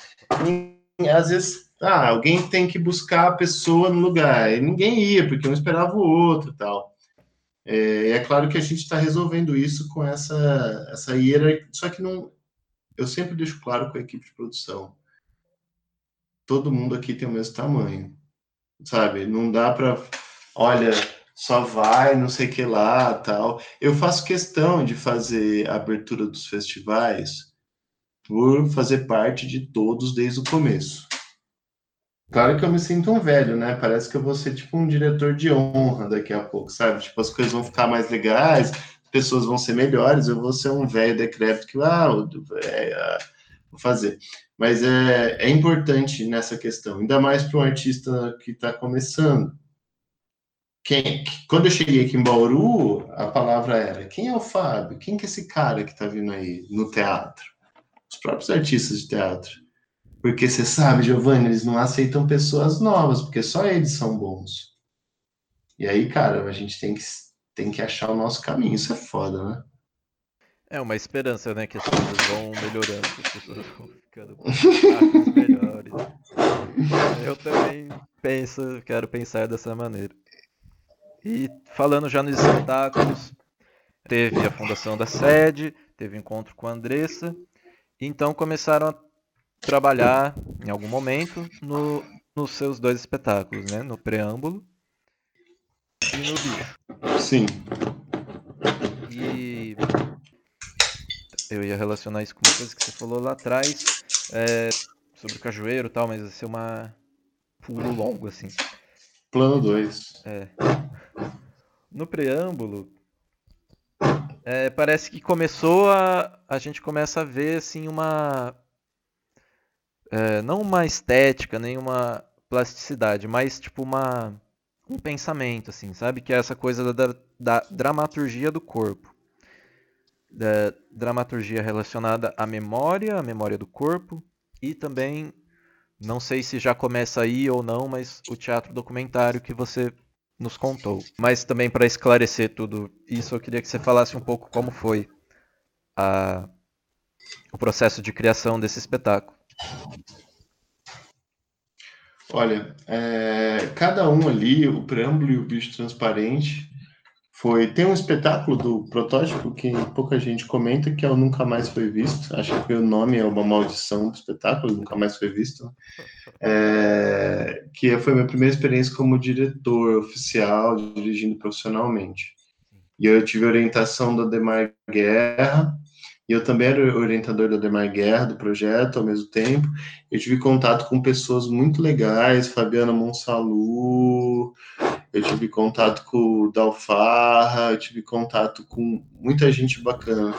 E, às vezes, ah, alguém tem que buscar a pessoa no lugar, e ninguém ia, porque um esperava o outro tal. É, é claro que a gente está resolvendo isso com essa, essa hierarquia, só que não, eu sempre deixo claro com a equipe de produção. Todo mundo aqui tem o mesmo tamanho, sabe? Não dá para, olha, só vai, não sei que lá, tal. Eu faço questão de fazer a abertura dos festivais por fazer parte de todos desde o começo. Claro que eu me sinto um velho, né? Parece que eu vou ser tipo um diretor de honra daqui a pouco, sabe? Tipo, as coisas vão ficar mais legais, pessoas vão ser melhores, eu vou ser um velho decrépito que, ah, é, ah, vou fazer. Mas é, é importante nessa questão, ainda mais para um artista que está começando. Quem, quando eu cheguei aqui em Bauru, a palavra era: quem é o Fábio? Quem que é esse cara que está vindo aí no teatro? Os próprios artistas de teatro. Porque você sabe, Giovanni, eles não aceitam pessoas novas, porque só eles são bons. E aí, cara, a gente tem que tem que achar o nosso caminho. Isso é foda, né? É uma esperança, né? Que as coisas vão melhorando, as pessoas vão ficando melhores. Eu também penso, quero pensar dessa maneira. E falando já nos espetáculos, teve a fundação da sede, teve encontro com a Andressa, então começaram a trabalhar em algum momento no, nos seus dois espetáculos, né? No preâmbulo e no bicho. Sim. E eu ia relacionar isso com uma coisa que você falou lá atrás é, sobre o cajueiro e tal, mas vai ser uma pulo longo assim. Plano 2. É. No preâmbulo, é, parece que começou a. A gente começa a ver assim uma. É, não uma estética, nem uma plasticidade, mas tipo uma um pensamento, assim, sabe? Que é essa coisa da, da dramaturgia do corpo. Da dramaturgia relacionada à memória, à memória do corpo, e também, não sei se já começa aí ou não, mas o teatro documentário que você nos contou. Mas também para esclarecer tudo isso, eu queria que você falasse um pouco como foi a, o processo de criação desse espetáculo. Olha, é, cada um ali, o preâmbulo e o bicho transparente, foi. Tem um espetáculo do protótipo que pouca gente comenta, que é o Nunca Mais Foi Visto. Acho que o nome é uma maldição do espetáculo, Nunca Mais Foi Visto. É, que foi minha primeira experiência como diretor oficial, dirigindo profissionalmente. E eu tive orientação do Demar Guerra, e eu também era orientador da Demar Guerra, do projeto, ao mesmo tempo. Eu tive contato com pessoas muito legais, Fabiana Monsalu, eu tive contato com o Dalfarra, eu tive contato com muita gente bacana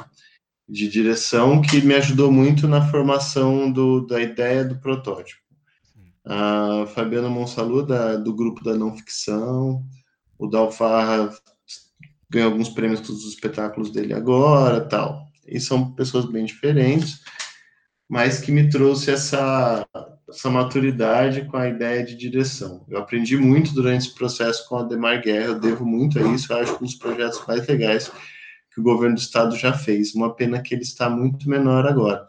de direção que me ajudou muito na formação do, da ideia do protótipo. A Fabiana Monsalu, da, do grupo da não ficção, o Dalfarra ganhou alguns prêmios todos os espetáculos dele agora, tal e são pessoas bem diferentes, mas que me trouxe essa, essa maturidade com a ideia de direção. Eu aprendi muito durante esse processo com a Demar Guerra, eu devo muito a isso, eu acho que um dos projetos mais legais que o governo do estado já fez. Uma pena que ele está muito menor agora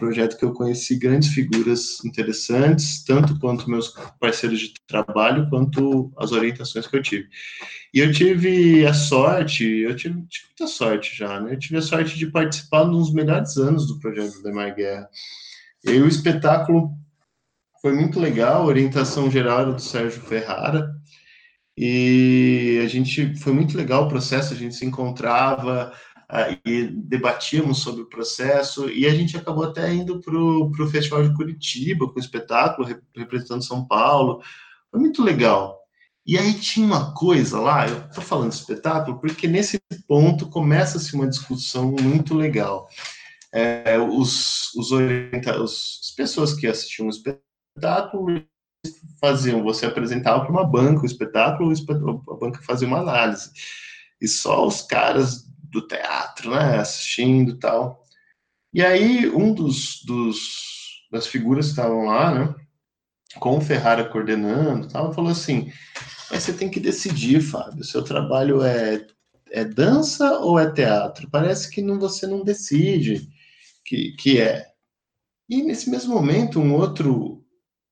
projeto que eu conheci grandes figuras interessantes, tanto quanto meus parceiros de trabalho, quanto as orientações que eu tive. E eu tive a sorte, eu tive, tive muita sorte já, né? Eu tive a sorte de participar nos melhores anos do projeto Demar Guerra. E o espetáculo foi muito legal, a orientação geral era do Sérgio Ferrara, e a gente foi muito legal o processo, a gente se encontrava, e debatíamos sobre o processo, e a gente acabou até indo para o Festival de Curitiba, com o espetáculo, representando São Paulo, foi muito legal. E aí tinha uma coisa lá, eu estou falando espetáculo, porque nesse ponto começa-se uma discussão muito legal. É, os, os, as pessoas que assistiam o espetáculo faziam, você apresentava para uma banca o espetáculo, a banca fazia uma análise. E só os caras do teatro, né, assistindo tal. E aí, um dos, dos das figuras que estavam lá, né, com o Ferrara coordenando tal, falou assim, você tem que decidir, Fábio, seu trabalho é, é dança ou é teatro? Parece que não, você não decide que, que é. E nesse mesmo momento, um outro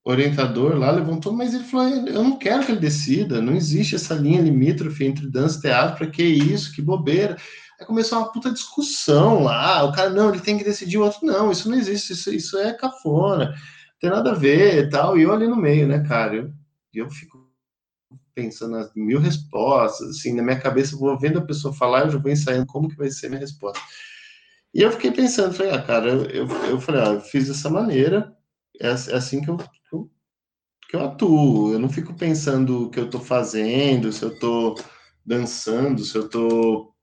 orientador lá levantou, mas ele falou: eu não quero que ele decida, não existe essa linha limítrofe entre dança e teatro, para que isso, que bobeira. Aí começou uma puta discussão lá. O cara, não, ele tem que decidir, o outro, não, isso não existe, isso, isso é cafona, não tem nada a ver e tal. E eu ali no meio, né, cara? Eu, eu fico pensando nas mil respostas, assim, na minha cabeça, eu vou vendo a pessoa falar, eu já vou ensaiando como que vai ser a minha resposta. E eu fiquei pensando, falei, ah, cara, eu, eu, eu falei, ah, eu fiz dessa maneira, é, é assim que eu, que eu, que eu atuo. Eu não fico pensando o que eu estou fazendo, se eu estou dançando, se eu estou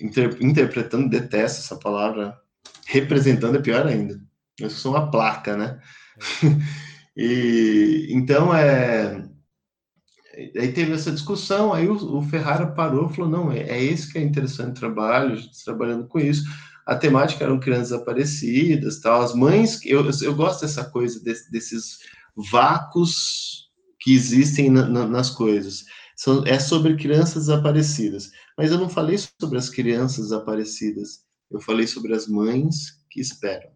inter, interpretando, detesto essa palavra, representando é pior ainda. Eu sou uma placa, né? e então é aí teve essa discussão, aí o, o Ferrara parou falou, não, é, é, esse que é interessante o trabalho, a gente trabalhando com isso. A temática eram crianças desaparecidas, tal, as mães, eu, eu gosto dessa coisa, desse, desses vácuos que existem na, na, nas coisas. São, é sobre crianças desaparecidas. Mas eu não falei sobre as crianças desaparecidas. Eu falei sobre as mães que esperam.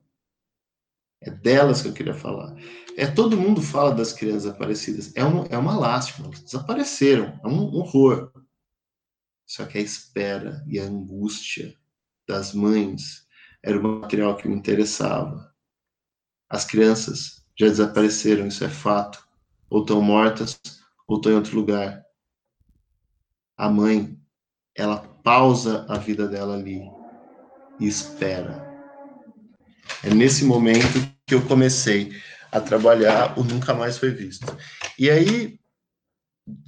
É delas que eu queria falar. É todo mundo fala das crianças desaparecidas. É uma, é uma lástima. Desapareceram. É um horror. Só que a espera e a angústia das mães era o material que me interessava. As crianças já desapareceram, isso é fato. Ou estão mortas, ou estão em outro lugar a mãe, ela pausa a vida dela ali e espera. É nesse momento que eu comecei a trabalhar o Nunca Mais Foi Visto. E aí,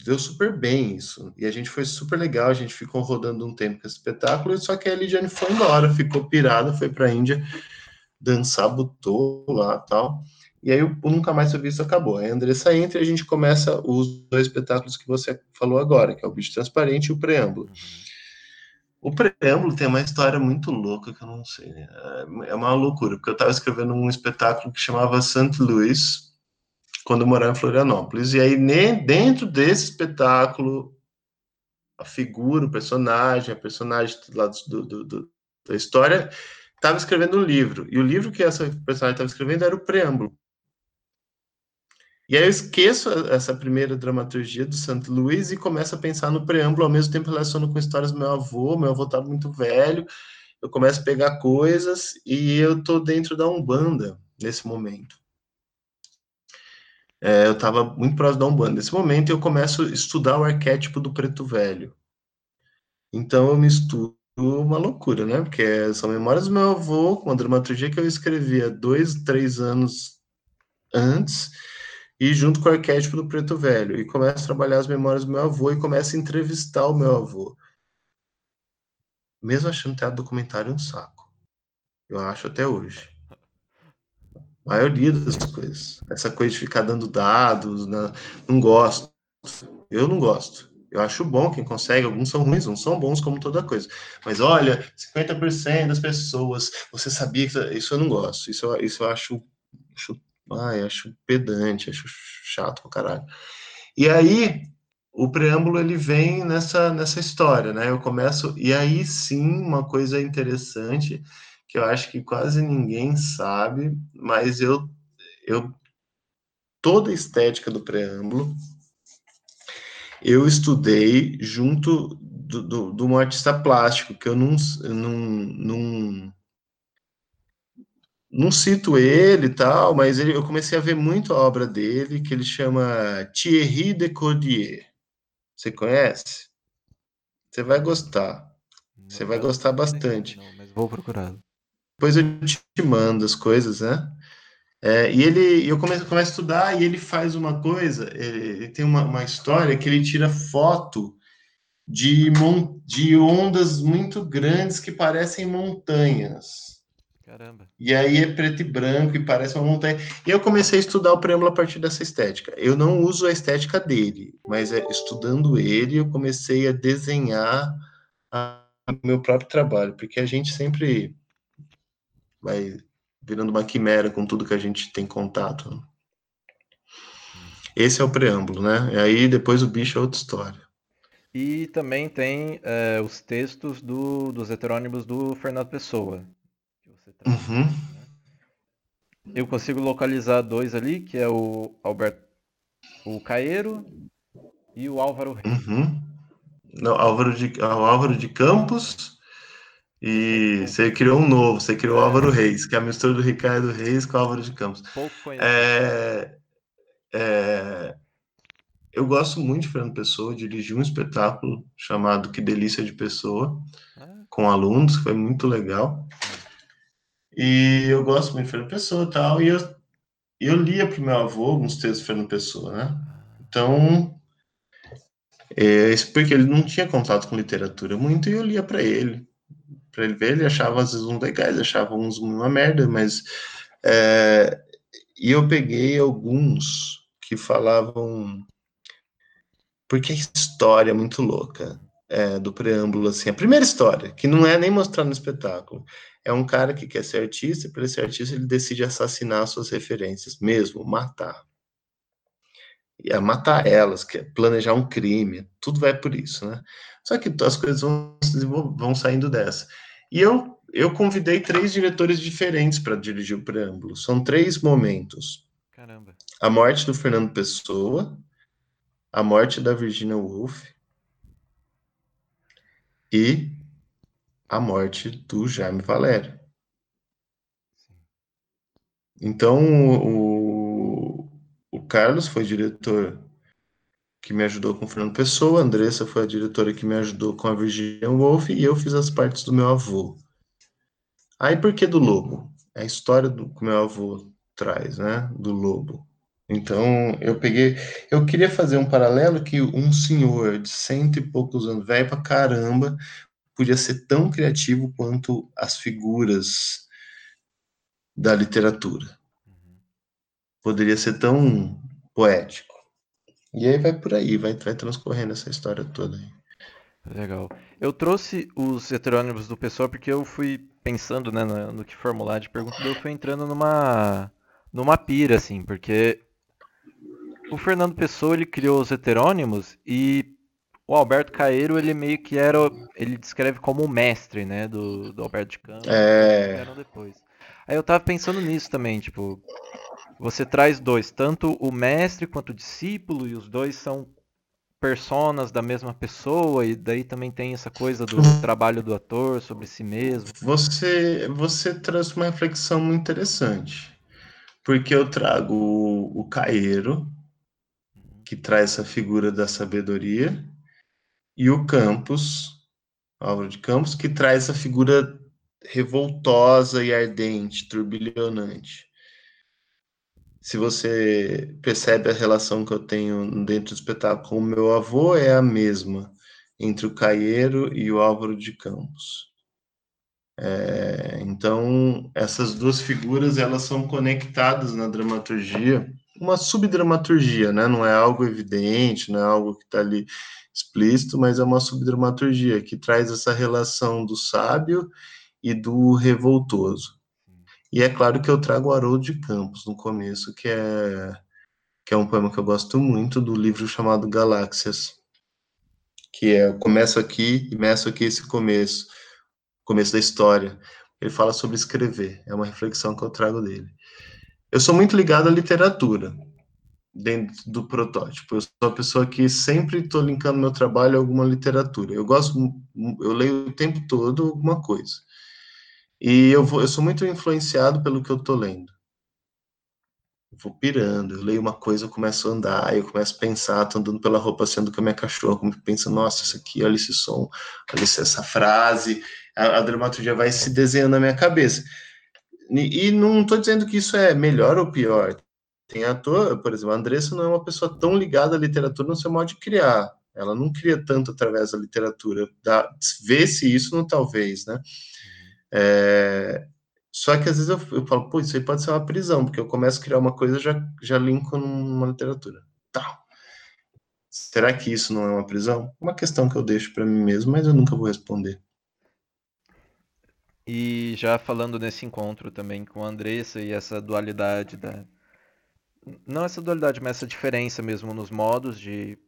deu super bem isso. E a gente foi super legal, a gente ficou rodando um tempo com esse espetáculo, só que a Lidiane foi embora, ficou pirada, foi para a Índia dançar, botou lá tal. E aí o Nunca Mais Visto acabou. Aí a Andressa entra e a gente começa os dois espetáculos que você falou agora, que é o Bicho Transparente e o Preâmbulo. Uhum. O Preâmbulo tem uma história muito louca que eu não sei. Né? É uma loucura, porque eu estava escrevendo um espetáculo que chamava St. Louis, quando eu morava em Florianópolis. E aí, dentro desse espetáculo, a figura, o personagem, a personagem lá do, do, do, da história, estava escrevendo um livro. E o livro que essa personagem estava escrevendo era o preâmbulo. E aí eu esqueço essa primeira dramaturgia do Santo Luís e começo a pensar no preâmbulo, ao mesmo tempo relaciono com histórias do meu avô, meu avô estava muito velho, eu começo a pegar coisas e eu estou dentro da Umbanda nesse momento. É, eu estava muito próximo da Umbanda. Nesse momento eu começo a estudar o arquétipo do preto velho. Então eu me estudo uma loucura, né? Porque são memórias do meu avô, com uma dramaturgia que eu escrevia dois, três anos antes, e junto com o arquétipo do preto velho, e começo a trabalhar as memórias do meu avô e começo a entrevistar o meu avô. Mesmo achando teatro documentário um saco. Eu acho até hoje. A maioria das coisas. Essa coisa de ficar dando dados, né? não gosto. Eu não gosto. Eu acho bom quem consegue, alguns são ruins, não são bons como toda coisa. Mas olha, 50% das pessoas, você sabia que. Isso eu não gosto. Isso, isso eu acho, acho Ai, acho pedante, acho chato pra caralho. E aí, o preâmbulo ele vem nessa, nessa história, né? Eu começo, e aí sim, uma coisa interessante que eu acho que quase ninguém sabe, mas eu, eu toda a estética do preâmbulo eu estudei junto do, do, de um artista plástico que eu não, não, não não cito ele e tal, mas ele, eu comecei a ver muito a obra dele, que ele chama Thierry de Cordier. Você conhece? Você vai gostar. Não, Você vai gostar bastante. Não, mas vou procurar. Depois eu te mando as coisas, né? É, e ele, eu começo, começo a estudar e ele faz uma coisa, ele, tem uma, uma, história que ele tira foto de, de ondas muito grandes que parecem montanhas. Caramba. E aí é preto e branco e parece uma montanha. E eu comecei a estudar o preâmbulo a partir dessa estética. Eu não uso a estética dele, mas é, estudando ele, eu comecei a desenhar o meu próprio trabalho, porque a gente sempre vai virando uma quimera com tudo que a gente tem contato. Esse é o preâmbulo, né? E aí depois o bicho é outra história. E também tem é, os textos do, dos heterônimos do Fernando Pessoa você traz. Uhum. Né? Eu consigo localizar dois ali, que é o Alberto, o Caeiro e o Álvaro Reis. Uhum. Não, Álvaro de, o Álvaro de Campos e você criou um novo, você criou o é. Álvaro Reis, que é a mistura do Ricardo Reis com o Álvaro de Campos. Pouco conhecido. É, é, eu gosto muito de Fernando Pessoa, dirigi um espetáculo chamado Que Delícia de Pessoa, ah. com alunos, foi muito legal. E eu gosto muito de Fernando Pessoa e tal, e eu, eu lia para o meu avô alguns textos de Fernando Pessoa, né? Então, é, porque ele não tinha contato com literatura muito, e eu lia para ele. Para ele ver, ele achava às vezes uns legais, achava uns uma merda, mas. É, e eu peguei alguns que falavam. Porque a história é muito louca é, do preâmbulo, assim. A primeira história, que não é nem mostrar no espetáculo, é um cara que quer ser artista, e para ser artista ele decide assassinar suas referências, mesmo, matar. E a matar elas, que é planejar um crime, tudo vai por isso, né? Só que as coisas vão, vão saindo dessa. E eu, eu convidei três diretores diferentes para dirigir o preâmbulo. São três momentos. Caramba. A morte do Fernando Pessoa, a morte da Virginia Woolf e a morte do Jaime Valério. Então, o, o Carlos foi diretor que me ajudou com o Fernando Pessoa, a Andressa foi a diretora que me ajudou com a Virginia Woolf, e eu fiz as partes do meu avô. Aí, por que do lobo? É a história do, que meu avô traz, né? Do lobo. Então, eu peguei. Eu queria fazer um paralelo que um senhor de cento e poucos anos, velho pra caramba, podia ser tão criativo quanto as figuras da literatura. Uhum. poderia ser tão poético. E aí vai por aí, vai, vai transcorrendo essa história toda aí. Legal. Eu trouxe os heterônimos do pessoal porque eu fui pensando né, no, no que formular de pergunta, eu fui entrando numa, numa pira, assim, porque o Fernando Pessoa ele criou os heterônimos e o Alberto Caeiro ele meio que era ele descreve como o mestre né do, do Alberto de Campos é... depois aí eu tava pensando nisso também tipo você traz dois tanto o mestre quanto o discípulo e os dois são personas da mesma pessoa e daí também tem essa coisa do trabalho do ator sobre si mesmo. Você você traz uma reflexão muito interessante, porque eu trago o, o Caeiro, que traz essa figura da sabedoria, e o Campos, Álvaro de Campos, que traz a figura revoltosa e ardente, turbilhonante se você percebe a relação que eu tenho dentro do espetáculo com o meu avô, é a mesma entre o Caieiro e o Álvaro de Campos. É, então, essas duas figuras elas são conectadas na dramaturgia, uma subdramaturgia, né? Não é algo evidente, não é algo que está ali explícito, mas é uma subdramaturgia que traz essa relação do sábio e do revoltoso. E é claro que eu trago o Haroldo de Campos no começo, que é, que é um poema que eu gosto muito, do livro chamado Galáxias, que é, eu começo aqui e meço aqui esse começo, começo da história. Ele fala sobre escrever, é uma reflexão que eu trago dele. Eu sou muito ligado à literatura, dentro do protótipo. Eu sou uma pessoa que sempre estou linkando meu trabalho a alguma literatura. Eu gosto, eu leio o tempo todo alguma coisa. E eu, vou, eu sou muito influenciado pelo que eu tô lendo. Eu vou pirando, eu leio uma coisa, eu começo a andar, eu começo a pensar, tô andando pela roupa sendo com a minha cachorra, como pensa, nossa, isso aqui, olha esse som, olha essa frase, a, a dramaturgia vai se desenhando na minha cabeça. E, e não estou dizendo que isso é melhor ou pior. Tem ator, por exemplo, a Andressa não é uma pessoa tão ligada à literatura no seu modo de criar. Ela não cria tanto através da literatura. Vê-se isso no talvez, né? É, só que às vezes eu, eu falo, pô, isso aí pode ser uma prisão, porque eu começo a criar uma coisa já já linko numa literatura. Tá. Será que isso não é uma prisão? Uma questão que eu deixo para mim mesmo, mas eu nunca vou responder. E já falando nesse encontro também com a Andressa e essa dualidade da. Não essa dualidade, mas essa diferença mesmo nos modos de,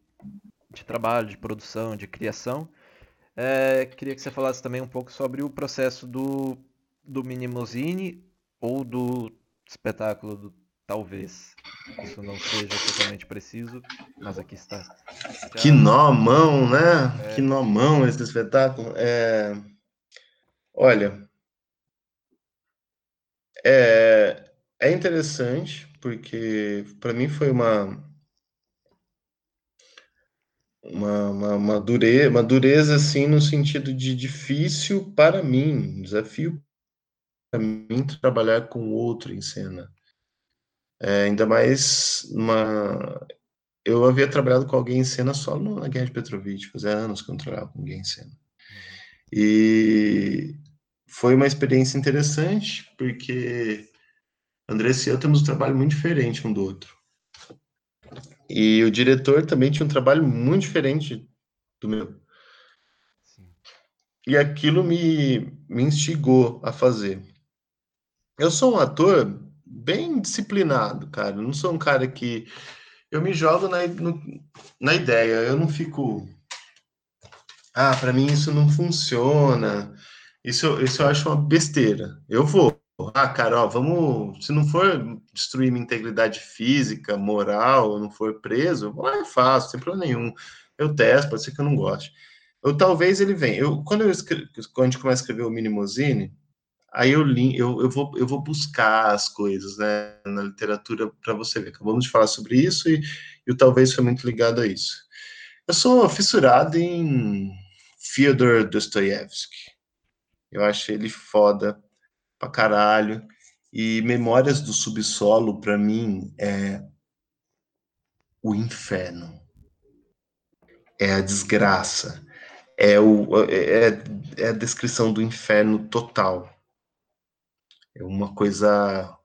de trabalho, de produção, de criação. É, queria que você falasse também um pouco sobre o processo do, do Minimosine ou do espetáculo do Talvez. Isso não seja totalmente preciso, mas aqui está. Já... Que nó mão, né? É... Que nó mão esse espetáculo. É... Olha, é, é interessante, porque para mim foi uma, uma, uma, uma, dureza, uma dureza assim no sentido de difícil para mim, desafio para mim trabalhar com outro em cena. É, ainda mais uma eu havia trabalhado com alguém em cena só na Guerra de Petrovich, fazia anos que eu não trabalhava com alguém em cena. E foi uma experiência interessante, porque André e eu temos um trabalho muito diferente um do outro. E o diretor também tinha um trabalho muito diferente do meu. Sim. E aquilo me, me instigou a fazer. Eu sou um ator bem disciplinado, cara. Eu não sou um cara que. Eu me jogo na, no, na ideia. Eu não fico. Ah, para mim isso não funciona. Isso, isso eu acho uma besteira. Eu vou. Ah, cara, ó, vamos. Se não for destruir minha integridade física, moral, não for preso, vou lá e faço, sem problema nenhum. Eu testo, pode ser que eu não goste. Eu, talvez ele venha. Eu, quando, eu escrevo, quando a gente começa a escrever o Minimosine, aí eu, li, eu, eu, vou, eu vou buscar as coisas né, na literatura para você ver. Acabamos de falar sobre isso e, e o talvez foi muito ligado a isso. Eu sou fissurado em Fyodor Dostoiévski. Eu acho ele foda pra caralho. E Memórias do Subsolo, para mim, é o inferno. É a desgraça. É, o, é, é a descrição do inferno total. É uma coisa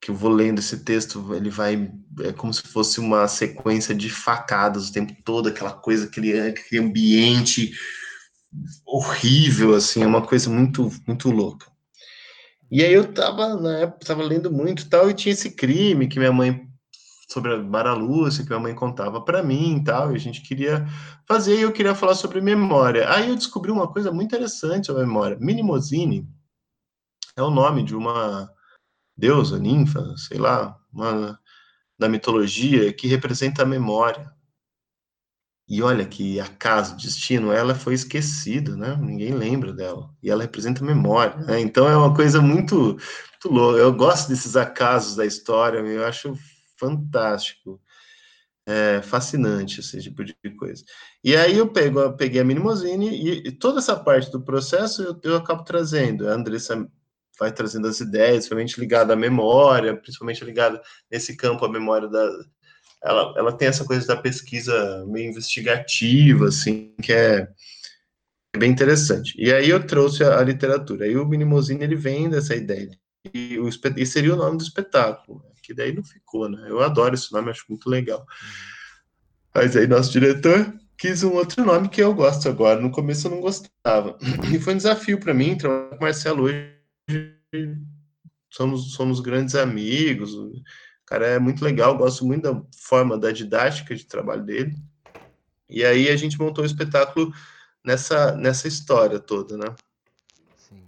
que eu vou lendo esse texto, ele vai é como se fosse uma sequência de facadas o tempo todo, aquela coisa, aquele, aquele ambiente horrível, assim, é uma coisa muito, muito louca. E aí eu tava, na época, tava lendo muito tal, e tinha esse crime que minha mãe, sobre a Mara Lúcia, que minha mãe contava para mim e tal, e a gente queria fazer, e eu queria falar sobre memória. Aí eu descobri uma coisa muito interessante sobre memória. Minimozine é o nome de uma deusa, ninfa, sei lá, uma, da mitologia que representa a memória. E olha que acaso, destino, ela foi esquecida, né? Ninguém lembra dela. E ela representa memória, né? Então é uma coisa muito, muito louca. Eu gosto desses acasos da história, eu acho fantástico. É fascinante esse tipo de coisa. E aí eu pego, eu peguei a Minimozine e, e, toda essa parte do processo eu, eu acabo trazendo. A Andressa vai trazendo as ideias, principalmente ligada à memória, principalmente ligada nesse campo à memória da. Ela, ela tem essa coisa da pesquisa meio investigativa, assim, que é, bem interessante. E aí eu trouxe a, a literatura. Aí o Minimozine, ele vem dessa ideia. E, o, e seria o nome do espetáculo, né? que daí não ficou, né? Eu adoro esse nome, acho muito legal. Mas aí nosso diretor quis um outro nome que eu gosto agora. No começo eu não gostava. E foi um desafio para mim trabalhar com o Marcelo hoje somos, somos grandes amigos. O cara é muito legal, gosto muito da forma da didática de trabalho dele. E aí a gente montou o espetáculo nessa, nessa história toda, né? Sim.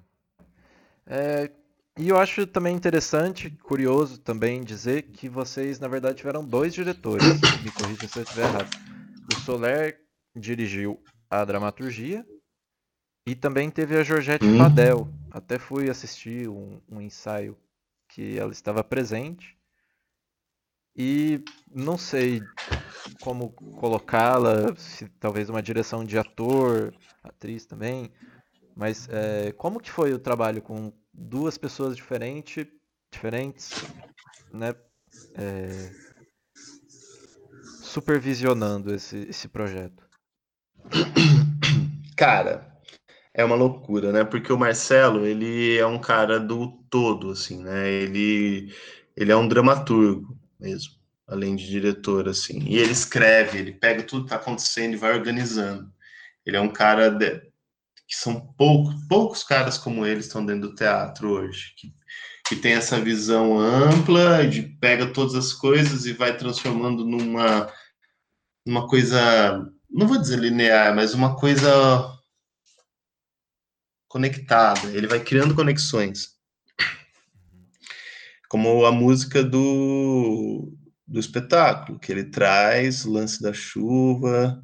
É, e eu acho também interessante, curioso também dizer que vocês, na verdade, tiveram dois diretores. Me corrija se eu estiver errado. O Soler dirigiu a dramaturgia e também teve a Georgette hum. Padel. Até fui assistir um, um ensaio que ela estava presente. E não sei como colocá-la, se talvez uma direção de ator, atriz também. Mas é, como que foi o trabalho com duas pessoas diferente, diferentes, né? É, supervisionando esse, esse projeto? Cara, é uma loucura, né? Porque o Marcelo, ele é um cara do todo, assim, né? Ele, ele é um dramaturgo mesmo, além de diretor, assim. E ele escreve, ele pega tudo que tá acontecendo e vai organizando. Ele é um cara de, que são poucos, poucos caras como ele estão dentro do teatro hoje, que, que tem essa visão ampla de pega todas as coisas e vai transformando numa, numa coisa, não vou dizer linear, mas uma coisa conectada, ele vai criando conexões. Como a música do, do espetáculo, que ele traz lance da chuva,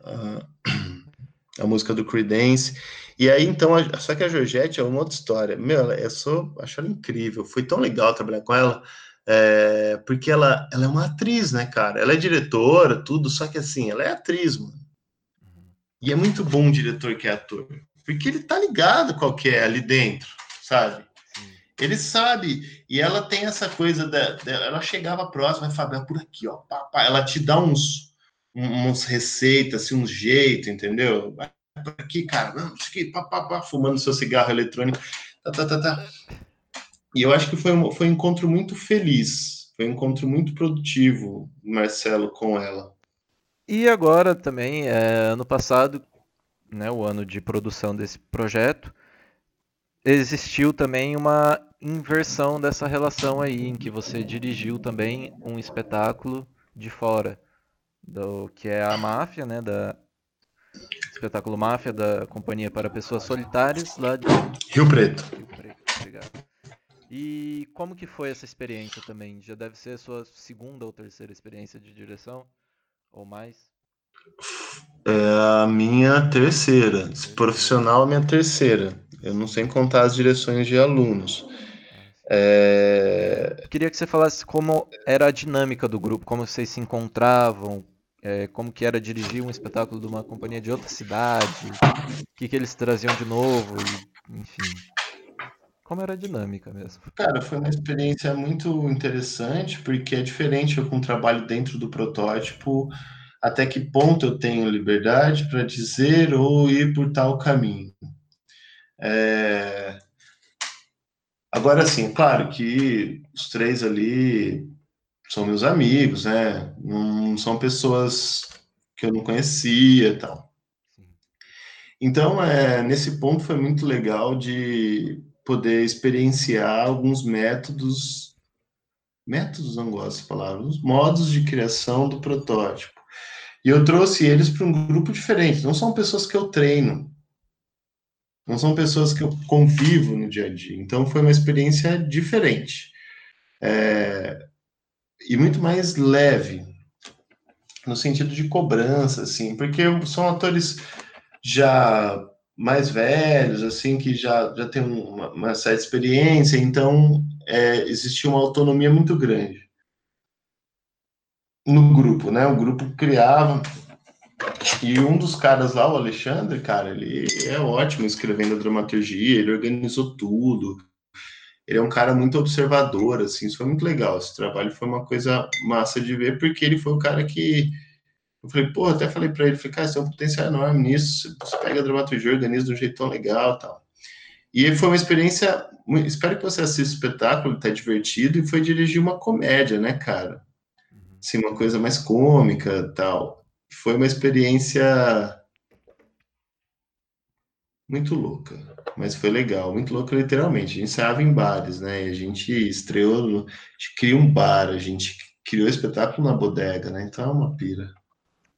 a, a música do Creedence. E aí, então, a, só que a Georgette é uma outra história. Meu, eu sou, acho ela incrível. Foi tão legal trabalhar com ela, é, porque ela, ela é uma atriz, né, cara? Ela é diretora, tudo, só que assim, ela é atriz, mano. E é muito bom um diretor que é ator. Porque ele tá ligado qual que é ali dentro, sabe? Ele sabe, e ela tem essa coisa da, da ela chegava próxima, Fábio, por aqui, ó, pá, pá. ela te dá uns, uns receitas, assim, uns jeito, entendeu? Por aqui, cara, não, isso aqui, pá, pá, pá, fumando seu cigarro eletrônico, tá, tá, tá, tá. E eu acho que foi um, foi um encontro muito feliz, foi um encontro muito produtivo, Marcelo, com ela. E agora também, é, ano passado, né, o ano de produção desse projeto, existiu também uma inversão dessa relação aí, em que você dirigiu também um espetáculo de fora, do que é a máfia, né, da espetáculo Máfia da Companhia para Pessoas Solitárias, lá de Rio Preto. Rio Preto, obrigado. E como que foi essa experiência também? Já deve ser a sua segunda ou terceira experiência de direção ou mais? É a minha terceira. Profissional, a minha terceira. Eu não sei contar as direções de alunos. É... Queria que você falasse como era a dinâmica do grupo, como vocês se encontravam, é, como que era dirigir um espetáculo de uma companhia de outra cidade, o que, que eles traziam de novo, e, enfim. Como era a dinâmica mesmo? Cara, foi uma experiência muito interessante, porque é diferente eu com um trabalho dentro do protótipo até que ponto eu tenho liberdade para dizer ou ir por tal caminho. É... Agora, sim, claro que os três ali são meus amigos, né? Não são pessoas que eu não conhecia e tal. Então, é, nesse ponto foi muito legal de poder experienciar alguns métodos, métodos não gosto de palavra, os modos de criação do protótipo. E eu trouxe eles para um grupo diferente. Não são pessoas que eu treino, não são pessoas que eu convivo no dia a dia. Então foi uma experiência diferente é, e muito mais leve no sentido de cobrança, assim, porque são atores já mais velhos, assim, que já, já tem uma, uma certa experiência, então é, existia uma autonomia muito grande no grupo, né? O grupo criava e um dos caras lá, o Alexandre, cara, ele é ótimo escrevendo a dramaturgia, ele organizou tudo. Ele é um cara muito observador, assim, isso foi muito legal. Esse trabalho foi uma coisa massa de ver, porque ele foi o cara que. Eu falei, pô, até falei para ele, falei, cara, você tem um potencial enorme nisso, você pega a dramaturgia, organiza de um jeito tão legal tal. E foi uma experiência. Espero que você assista o espetáculo, tá divertido, e foi dirigir uma comédia, né, cara? Uhum. Assim, uma coisa mais cômica tal foi uma experiência muito louca, mas foi legal, muito louca literalmente. A gente ensaiava em bares, né? A gente estreou, a gente criou um bar, a gente criou espetáculo na bodega, né? Então é uma pira.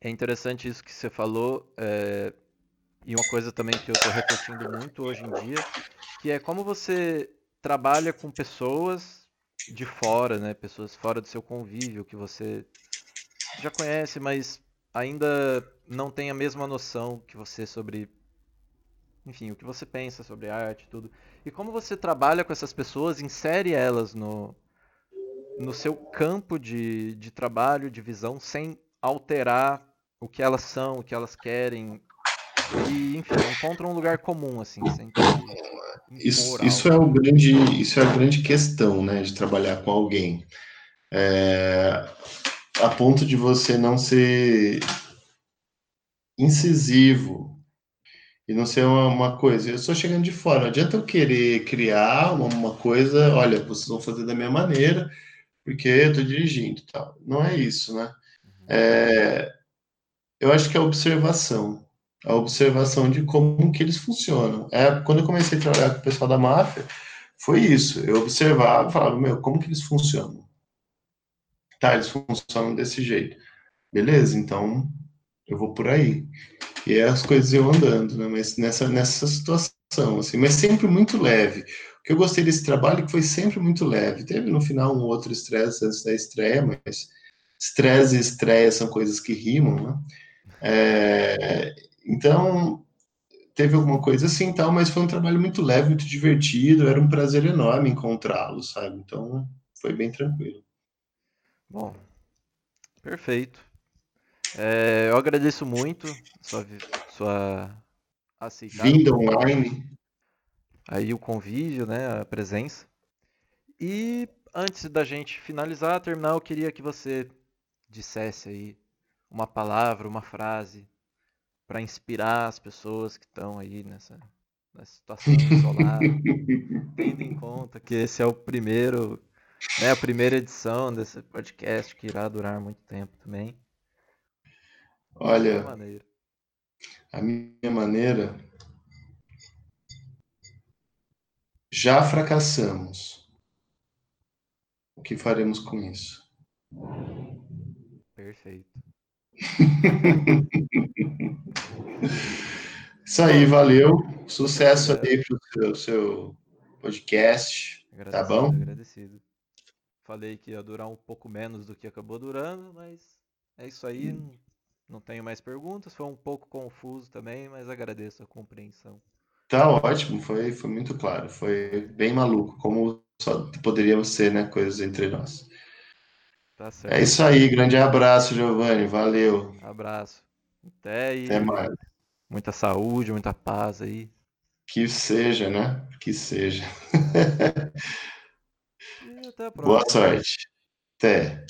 É interessante isso que você falou, é... e uma coisa também que eu estou refletindo muito hoje em dia, que é como você trabalha com pessoas de fora, né? Pessoas fora do seu convívio, que você já conhece, mas ainda não tem a mesma noção que você sobre enfim, o que você pensa sobre arte, tudo. E como você trabalha com essas pessoas, insere elas no, no seu campo de, de trabalho, de visão, sem alterar o que elas são, o que elas querem. E, enfim, encontra um lugar comum, assim, sem isso, isso, é o grande, isso é a grande questão, né, de trabalhar com alguém. É, a ponto de você não ser incisivo e não ser uma, uma, coisa. Eu estou chegando de fora, não adianta eu querer criar uma, uma, coisa, olha, vocês vão fazer da minha maneira, porque eu estou dirigindo tal. Não é isso, né? É, eu acho que é a observação, a observação de como que eles funcionam. É, quando eu comecei a trabalhar com o pessoal da máfia, foi isso. Eu observava e falava, meu, como que eles funcionam? Tá, eles funcionam desse jeito. Beleza, então eu vou por aí. E as coisas iam andando, né? Mas nessa, nessa situação, assim, mas sempre muito leve. O que eu gostei desse trabalho é que foi sempre muito leve. Teve no final um outro estresse antes da estreia, mas estresse e estreia são coisas que rimam, né? É, então, teve alguma coisa assim tal, mas foi um trabalho muito leve, muito divertido, era um prazer enorme encontrá-lo, sabe? Então, foi bem tranquilo. Bom, perfeito. É, eu agradeço muito sua, sua aceitar vinda online, aí o convívio, né, a presença. E antes da gente finalizar, terminar, eu queria que você dissesse aí uma palavra, uma frase para inspirar as pessoas que estão aí nessa, nessa situação isolada, tendo em conta que esse é o primeiro é a primeira edição desse podcast que irá durar muito tempo também. Olha, maneira. a minha maneira. Já fracassamos. O que faremos com isso? Perfeito. Isso aí, valeu. Sucesso aí pro seu, seu podcast. Agradecido, tá bom? Agradecido. Falei que ia durar um pouco menos do que acabou durando, mas é isso aí. Hum. Não tenho mais perguntas. Foi um pouco confuso também, mas agradeço a compreensão. Tá ótimo, foi, foi muito claro. Foi bem maluco, como só poderíamos ser, né? Coisas entre nós. Tá certo. É isso aí, grande abraço, Giovanni. Valeu. Abraço. Até e Até mais. Muita saúde, muita paz aí. Que seja, né? Que seja. até a próxima. Boa sorte. Até.